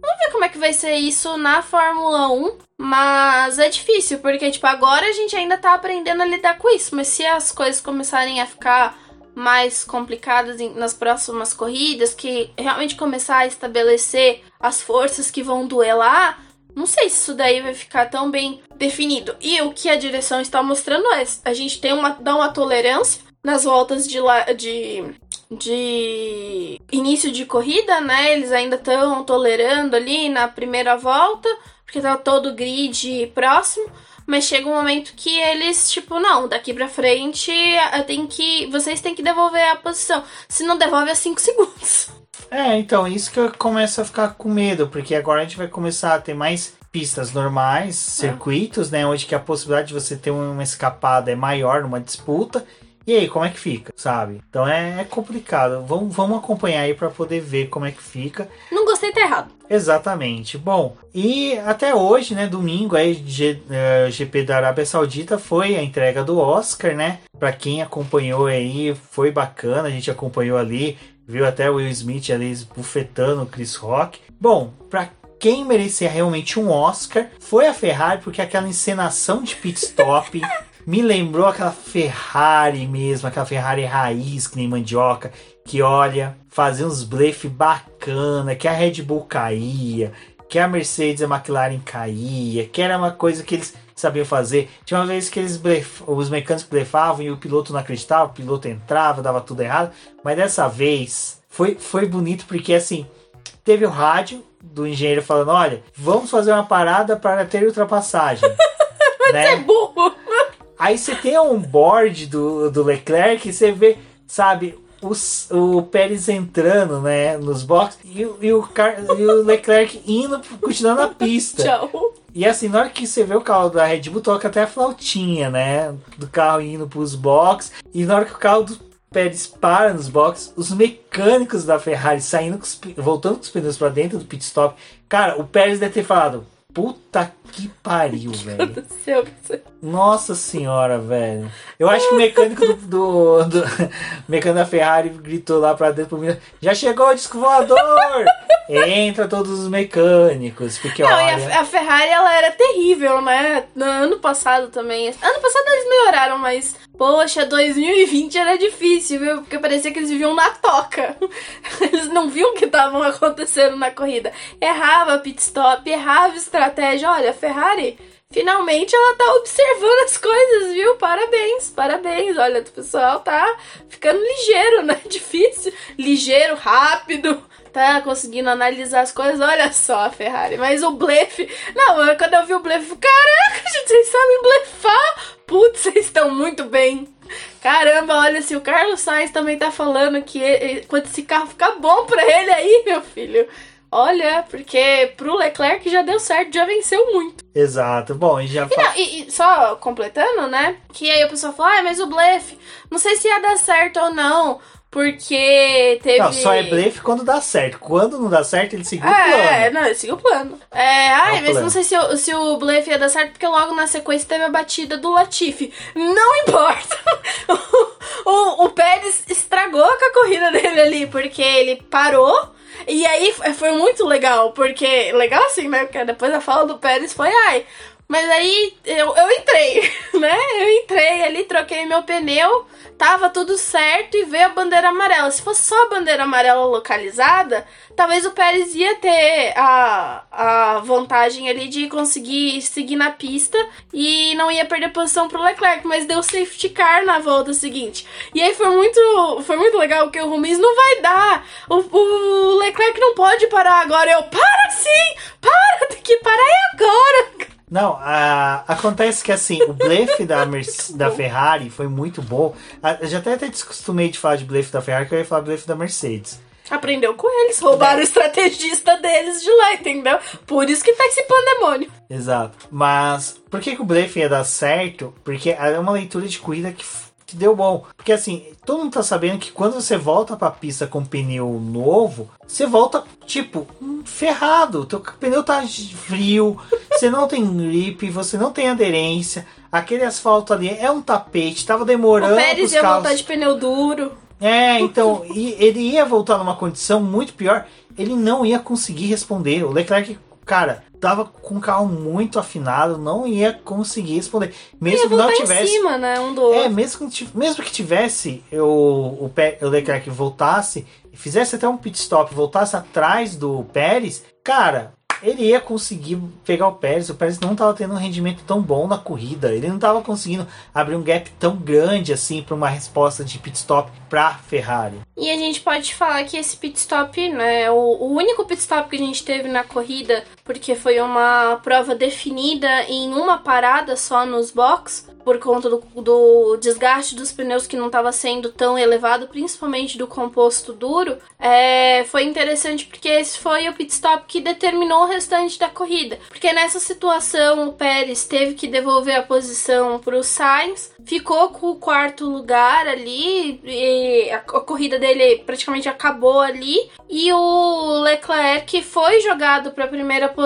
vamos ver como é que vai ser isso na Fórmula 1. Mas é difícil, porque tipo, agora a gente ainda tá aprendendo a lidar com isso, mas se as coisas começarem a ficar mais complicadas nas próximas corridas, que realmente começar a estabelecer as forças que vão duelar, não sei se isso daí vai ficar tão bem definido. E o que a direção está mostrando é a gente tem uma dá uma tolerância nas voltas de, de, de início de corrida, né? Eles ainda estão tolerando ali na primeira volta, porque tá todo grid próximo. Mas chega um momento que eles, tipo, não, daqui pra frente tem que. Vocês têm que devolver a posição. Se não devolve, é 5 [laughs] segundos. É, então, isso que eu começo a ficar com medo, porque agora a gente vai começar a ter mais pistas normais, é. circuitos, né? Onde que a possibilidade de você ter uma escapada é maior numa disputa. E aí, como é que fica, sabe? Então é, é complicado. Vamos, vamos acompanhar aí para poder ver como é que fica. Não gostei, tá errado. Exatamente. Bom, e até hoje, né, domingo aí, G, uh, GP da Arábia Saudita foi a entrega do Oscar, né? Para quem acompanhou aí, foi bacana, a gente acompanhou ali, viu até o Will Smith ali bufetando o Chris Rock. Bom, para quem merecia realmente um Oscar foi a Ferrari, porque aquela encenação de pit stop [laughs] me lembrou aquela Ferrari mesmo, aquela Ferrari raiz, que nem mandioca, que olha, fazia uns blefe bacana, que a Red Bull caía, que a Mercedes e a McLaren caía, que era uma coisa que eles sabiam fazer. Tinha uma vez que eles blef... os mecânicos blefavam e o piloto não acreditava, o piloto entrava, dava tudo errado, mas dessa vez foi, foi bonito porque assim, teve o rádio do engenheiro falando, olha, vamos fazer uma parada para ter ultrapassagem. [laughs] né? é burro. Aí você tem um board do, do Leclerc e você vê, sabe, os, o Pérez entrando, né, nos boxes e, e, o, e o Leclerc indo, continuando a pista. [laughs] Tchau. E assim, na hora que você vê o carro da Red Bull, toca até a flautinha, né? Do carro indo pros boxes. E na hora que o carro do Pérez para nos boxes, os mecânicos da Ferrari saindo, voltando com os pneus para dentro do pit stop. Cara, o Pérez deve ter falado: Puta que pariu, [laughs] velho. Nossa senhora, velho. Eu acho que o mecânico do, do, do [laughs] mecânico da Ferrari gritou lá pra dentro pro menino, já chegou o disco voador! Entra todos os mecânicos, porque Não, olha... e a, a, Ferrari, ela era terrível, né? No ano passado também. Ano passado eles melhoraram, mas, poxa, 2020 era difícil, viu? Porque parecia que eles viviam na toca. [laughs] Eles não viam o que estavam acontecendo na corrida. Errava pit stop, errava estratégia. Olha, a Ferrari Finalmente ela tá observando as coisas, viu? Parabéns, parabéns. Olha, o pessoal tá ficando ligeiro, né? [laughs] Difícil, ligeiro, rápido tá conseguindo analisar as coisas. Olha só a Ferrari. Mas o blefe. Não, quando eu vi o blefe, caraca, gente, vocês sabem blefar? Putz, vocês estão muito bem. Caramba, olha, se o Carlos Sainz também tá falando que ele, quando esse carro ficar bom pra ele aí, meu filho. Olha, porque pro Leclerc já deu certo, já venceu muito. Exato. Bom, e já e, não, e, e, só completando, né? Que aí o pessoal fala, ah, mas o blefe, não sei se ia dar certo ou não. Porque teve. Não, só é blefe quando dá certo. Quando não dá certo, ele seguiu é, o plano. É, não, ele seguiu o plano. É, ai, é mas plano. não sei se, o, se o blefe ia dar certo, porque logo na sequência teve a batida do Latifi. Não [laughs] importa! o, o, o Pérez estragou com a corrida dele ali, porque ele parou. E aí foi muito legal, porque. Legal assim, né? Porque depois a fala do Pérez foi, ai. Mas aí eu, eu entrei, [laughs] né? Eu entrei ali, troquei meu pneu tava tudo certo e veio a bandeira amarela. Se fosse só a bandeira amarela localizada, talvez o Pérez ia ter a, a vantagem ali de conseguir seguir na pista e não ia perder posição pro Leclerc, mas deu safety car na volta seguinte. E aí foi muito, foi muito legal porque o Rubens não vai dar. O, o Leclerc não pode parar agora. Eu, para sim! Para! Tem que parar agora! Não, a, acontece que assim, o blefe da, [laughs] da Ferrari foi muito bom. eu já até, até descostumei de falar de blefe da Ferrari, que eu ia falar blefe da Mercedes. Aprendeu com eles, roubaram é. o estrategista deles de lá, entendeu? Por isso que tá esse pandemônio. Exato. Mas por que, que o blefe ia dar certo? Porque é uma leitura de corrida que que deu bom. Porque assim, todo mundo tá sabendo que quando você volta pra pista com pneu novo, você volta, tipo, ferrado. Teu pneu tá frio, [laughs] você não tem grip, você não tem aderência. Aquele asfalto ali é um tapete, tava demorando. O Pérez ia carros... voltar de pneu duro. É, então, ele ia voltar numa condição muito pior. Ele não ia conseguir responder. O Leclerc, cara, tava com o carro muito afinado, não ia conseguir responder. Mesmo que não tivesse. Em cima, né? Um do é, mesmo que, mesmo que tivesse o, o, o Leclerc voltasse e fizesse até um pit stop, voltasse atrás do Pérez, cara, ele ia conseguir pegar o Pérez. O Pérez não estava tendo um rendimento tão bom na corrida. Ele não estava conseguindo abrir um gap tão grande assim para uma resposta de pit stop para Ferrari. E a gente pode falar que esse pit stop, né, o, o único pit stop que a gente teve na corrida porque foi uma prova definida em uma parada só nos box por conta do, do desgaste dos pneus que não estava sendo tão elevado, principalmente do composto duro, é, foi interessante porque esse foi o pit stop que determinou o restante da corrida. Porque nessa situação o Pérez teve que devolver a posição para o Sainz, ficou com o quarto lugar ali, a, a corrida dele praticamente acabou ali, e o Leclerc foi jogado para a primeira posição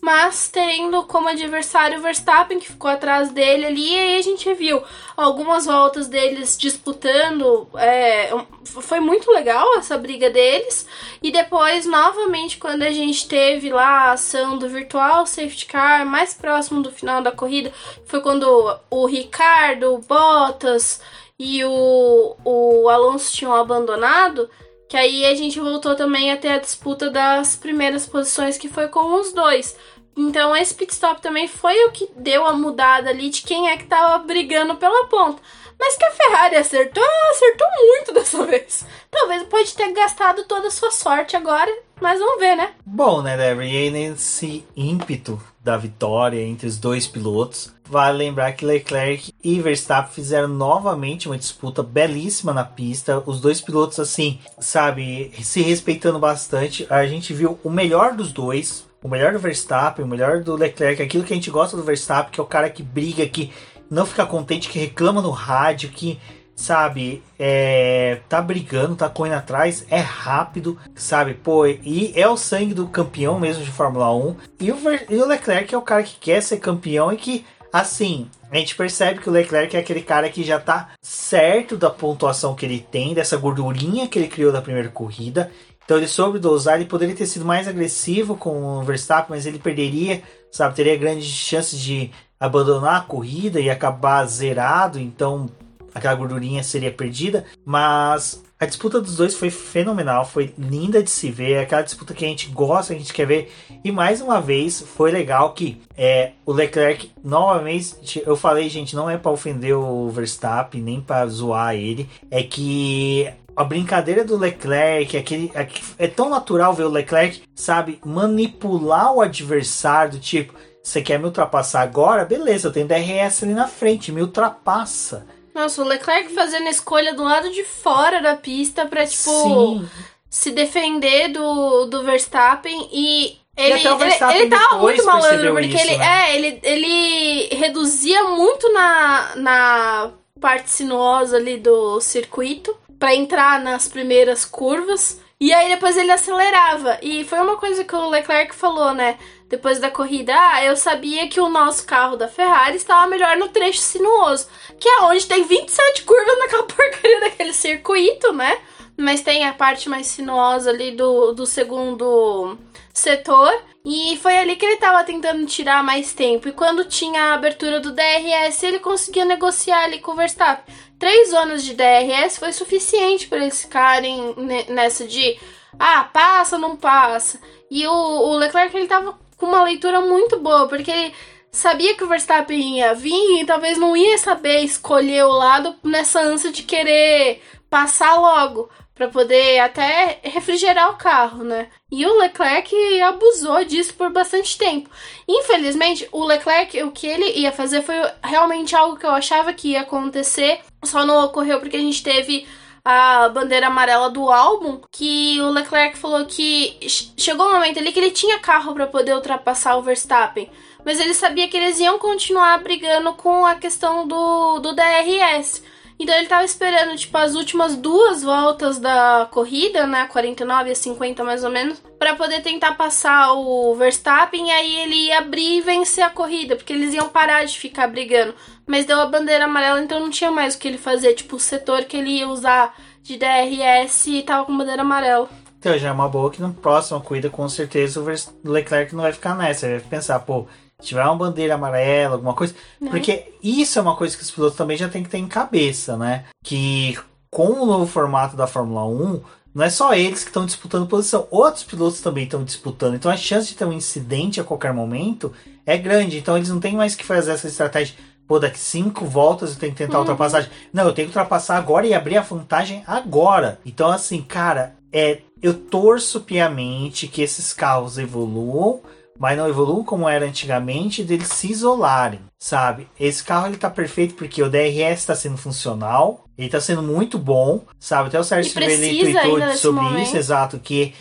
mas tendo como adversário o Verstappen, que ficou atrás dele ali, e aí a gente viu algumas voltas deles disputando. É, foi muito legal essa briga deles. E depois, novamente, quando a gente teve lá a ação do virtual safety car, mais próximo do final da corrida, foi quando o Ricardo, o Bottas e o, o Alonso tinham abandonado. Que aí a gente voltou também a ter a disputa das primeiras posições, que foi com os dois. Então esse pit stop também foi o que deu a mudada ali de quem é que tava brigando pela ponta. Mas que a Ferrari acertou, acertou muito [laughs] dessa vez. Talvez pode ter gastado toda a sua sorte agora, mas vamos ver, né? Bom, né, Debbie? E nesse ímpeto da vitória entre os dois pilotos, vale lembrar que Leclerc e Verstappen fizeram novamente uma disputa belíssima na pista. Os dois pilotos, assim, sabe, se respeitando bastante. A gente viu o melhor dos dois, o melhor do Verstappen, o melhor do Leclerc, aquilo que a gente gosta do Verstappen, que é o cara que briga, que não fica contente, que reclama no rádio, que sabe, é, tá brigando, tá correndo atrás, é rápido, sabe, pô, e é o sangue do campeão mesmo de Fórmula 1. E o, e o Leclerc é o cara que quer ser campeão e que, assim, a gente percebe que o Leclerc é aquele cara que já tá certo da pontuação que ele tem, dessa gordurinha que ele criou da primeira corrida. Então ele soube dosar, ele poderia ter sido mais agressivo com o Verstappen, mas ele perderia, sabe, teria grandes chances de abandonar a corrida e acabar zerado, então aquela gordurinha seria perdida, mas a disputa dos dois foi fenomenal, foi linda de se ver, aquela disputa que a gente gosta, a gente quer ver. E mais uma vez foi legal que é, o Leclerc, novamente, eu falei, gente, não é para ofender o Verstappen, nem para zoar ele, é que a brincadeira do Leclerc, aquele, é tão natural ver o Leclerc, sabe, manipular o adversário, tipo, você quer me ultrapassar agora? Beleza, eu tenho DRS ali na frente, me ultrapassa. Nossa, o Leclerc fazendo escolha do lado de fora da pista pra, tipo, Sim. se defender do, do Verstappen e ele, ele, ele tava muito malandro, porque isso, ele, né? é, ele, ele reduzia muito na, na parte sinuosa ali do circuito para entrar nas primeiras curvas. E aí depois ele acelerava. E foi uma coisa que o Leclerc falou, né? Depois da corrida, ah, eu sabia que o nosso carro da Ferrari estava melhor no trecho sinuoso, que é onde tem 27 curvas naquela [laughs] porcaria daquele circuito, né? Mas tem a parte mais sinuosa ali do, do segundo setor. E foi ali que ele estava tentando tirar mais tempo. E quando tinha a abertura do DRS, ele conseguia negociar ali com o Verstappen. Três zonas de DRS foi suficiente para eles ficarem nessa de ah, passa, não passa. E o, o Leclerc ele tava com uma leitura muito boa, porque ele sabia que o Verstappen ia vir e talvez não ia saber escolher o lado nessa ânsia de querer passar logo para poder até refrigerar o carro, né? E o Leclerc abusou disso por bastante tempo. Infelizmente, o Leclerc, o que ele ia fazer foi realmente algo que eu achava que ia acontecer, só não ocorreu porque a gente teve a bandeira amarela do álbum, que o Leclerc falou que chegou um momento ali que ele tinha carro para poder ultrapassar o Verstappen, mas ele sabia que eles iam continuar brigando com a questão do, do DRS. Então ele tava esperando, tipo, as últimas duas voltas da corrida, né? 49 a 50 mais ou menos, para poder tentar passar o Verstappen e aí ele ia abrir e vencer a corrida, porque eles iam parar de ficar brigando. Mas deu a bandeira amarela, então não tinha mais o que ele fazer. Tipo, o setor que ele ia usar de DRS tava com bandeira amarela. Então já é uma boa que no próximo corrida, com certeza, o Leclerc não vai ficar nessa. Ele vai pensar, pô, se tiver uma bandeira amarela, alguma coisa. Né? Porque isso é uma coisa que os pilotos também já tem que ter em cabeça, né? Que com o novo formato da Fórmula 1, não é só eles que estão disputando posição, outros pilotos também estão disputando. Então a chance de ter um incidente a qualquer momento é grande. Então eles não têm mais que fazer essa estratégia. Pô, daqui cinco voltas eu tenho que tentar uhum. ultrapassagem. Não, eu tenho que ultrapassar agora e abrir a vantagem agora. Então, assim, cara, é, eu torço piamente que esses carros evoluam mas não evoluam como era antigamente deles se isolarem, sabe? Esse carro ele tá perfeito porque o DRS está sendo funcional, ele tá sendo muito bom, sabe? Até o Sérgio Silvelli tweetou sobre momento. isso, exato, que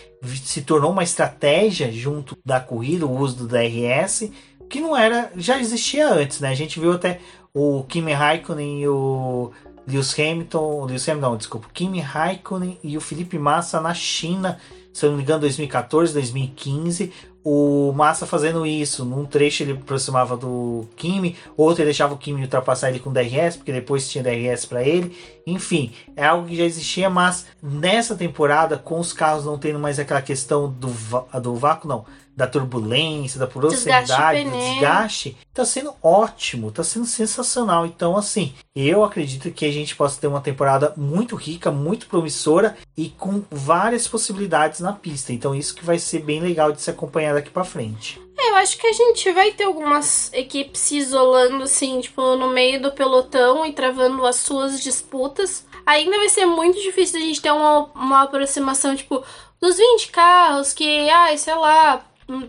se tornou uma estratégia junto da corrida, o uso do DRS, que não era, já existia antes, né? A gente viu até o Kimi Raikkonen e o Lewis Hamilton, Lewis Hamilton, não, desculpa, Kimi Raikkonen e o Felipe Massa na China, se eu não me engano, 2014, 2015, o Massa fazendo isso. Num trecho ele aproximava do Kimi, outro ele deixava o Kimi ultrapassar ele com DRS, porque depois tinha DRS para ele. Enfim, é algo que já existia, mas nessa temporada, com os carros não tendo mais aquela questão do, do vácuo, não da turbulência, da velocidade, do desgaste, tá sendo ótimo, tá sendo sensacional. Então, assim, eu acredito que a gente possa ter uma temporada muito rica, muito promissora e com várias possibilidades na pista. Então, isso que vai ser bem legal de se acompanhar daqui para frente. É, eu acho que a gente vai ter algumas equipes se isolando, assim, tipo, no meio do pelotão e travando as suas disputas. Ainda vai ser muito difícil a gente ter uma, uma aproximação, tipo, dos 20 carros que, ai, sei lá,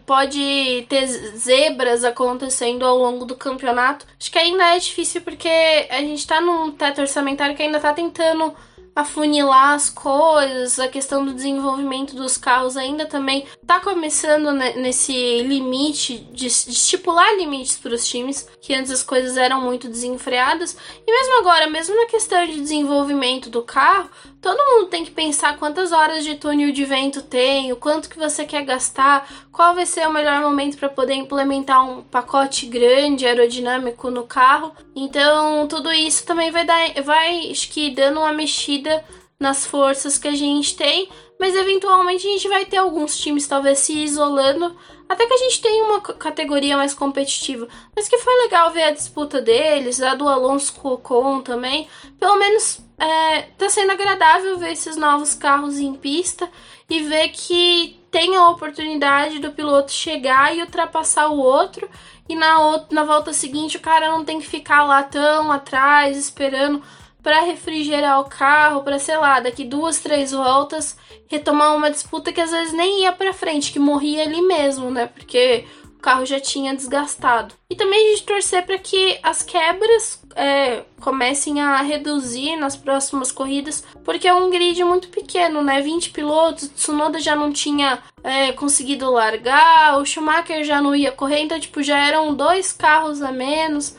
pode ter zebras acontecendo ao longo do campeonato. Acho que ainda é difícil porque a gente tá num teto orçamentário que ainda tá tentando afunilar as coisas, a questão do desenvolvimento dos carros ainda também tá começando nesse limite de, estipular limites para os times, que antes as coisas eram muito desenfreadas. E mesmo agora, mesmo na questão de desenvolvimento do carro, todo mundo tem que pensar quantas horas de túnel de vento tem, o quanto que você quer gastar, qual vai ser o melhor momento para poder implementar um pacote grande aerodinâmico no carro. Então, tudo isso também vai dar vai acho que dando uma mexida nas forças que a gente tem, mas eventualmente a gente vai ter alguns times talvez se isolando, até que a gente tenha uma categoria mais competitiva. Mas que foi legal ver a disputa deles, a do Alonso com o Ocon também. Pelo menos é, tá sendo agradável ver esses novos carros em pista e ver que tem a oportunidade do piloto chegar e ultrapassar o outro e na, na volta seguinte o cara não tem que ficar lá tão atrás esperando para refrigerar o carro, para sei lá, daqui duas, três voltas retomar uma disputa que às vezes nem ia para frente, que morria ali mesmo, né? Porque o carro já tinha desgastado. E também a gente torcer para que as quebras é, comecem a reduzir nas próximas corridas, porque é um grid muito pequeno, né? 20 pilotos, Tsunoda já não tinha é, conseguido largar, o Schumacher já não ia correr, então, tipo, já eram dois carros a menos.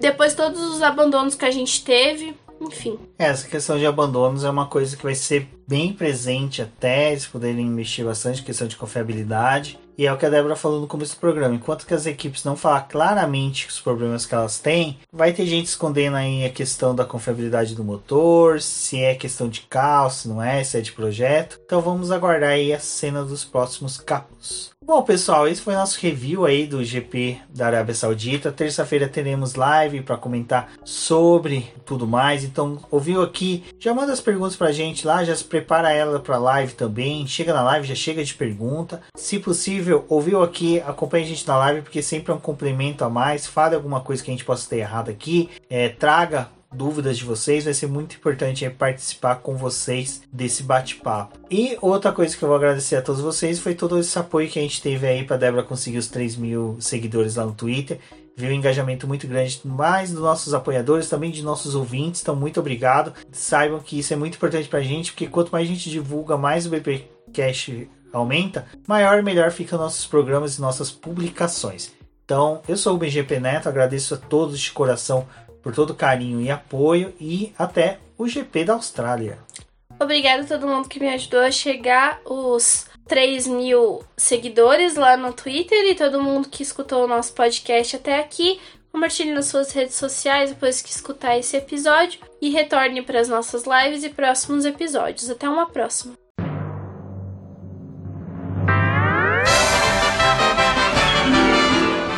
Depois todos os abandonos que a gente teve, enfim. É, essa questão de abandonos é uma coisa que vai ser bem presente até eles poderem investir bastante questão de confiabilidade. E é o que a Débora falou no começo do programa. Enquanto que as equipes não falar claramente os problemas que elas têm, vai ter gente escondendo aí a questão da confiabilidade do motor, se é questão de caos, se não é, se é de projeto. Então vamos aguardar aí a cena dos próximos capos. Bom, pessoal, esse foi nosso review aí do GP da Arábia Saudita. Terça-feira teremos live para comentar sobre tudo mais. Então, ouviu aqui? Já manda as perguntas pra gente lá, já se prepara ela para live também. Chega na live, já chega de pergunta. Se possível, ouviu aqui, acompanhe a gente na live porque sempre é um complemento a mais. Fale alguma coisa que a gente possa ter errado aqui. É, traga dúvidas de vocês, vai ser muito importante participar com vocês desse bate-papo. E outra coisa que eu vou agradecer a todos vocês foi todo esse apoio que a gente teve aí para Débora conseguir os 3 mil seguidores lá no Twitter. Viu um engajamento muito grande, mais dos nossos apoiadores, também de nossos ouvintes. Então, muito obrigado. Saibam que isso é muito importante para a gente, porque quanto mais a gente divulga, mais o BPcast aumenta, maior e melhor ficam nossos programas e nossas publicações. Então, eu sou o BGP Neto, agradeço a todos de coração por todo o carinho e apoio e até o GP da Austrália. Obrigada a todo mundo que me ajudou a chegar os 3 mil seguidores lá no Twitter e todo mundo que escutou o nosso podcast até aqui. Compartilhe nas suas redes sociais depois que escutar esse episódio e retorne para as nossas lives e próximos episódios. Até uma próxima!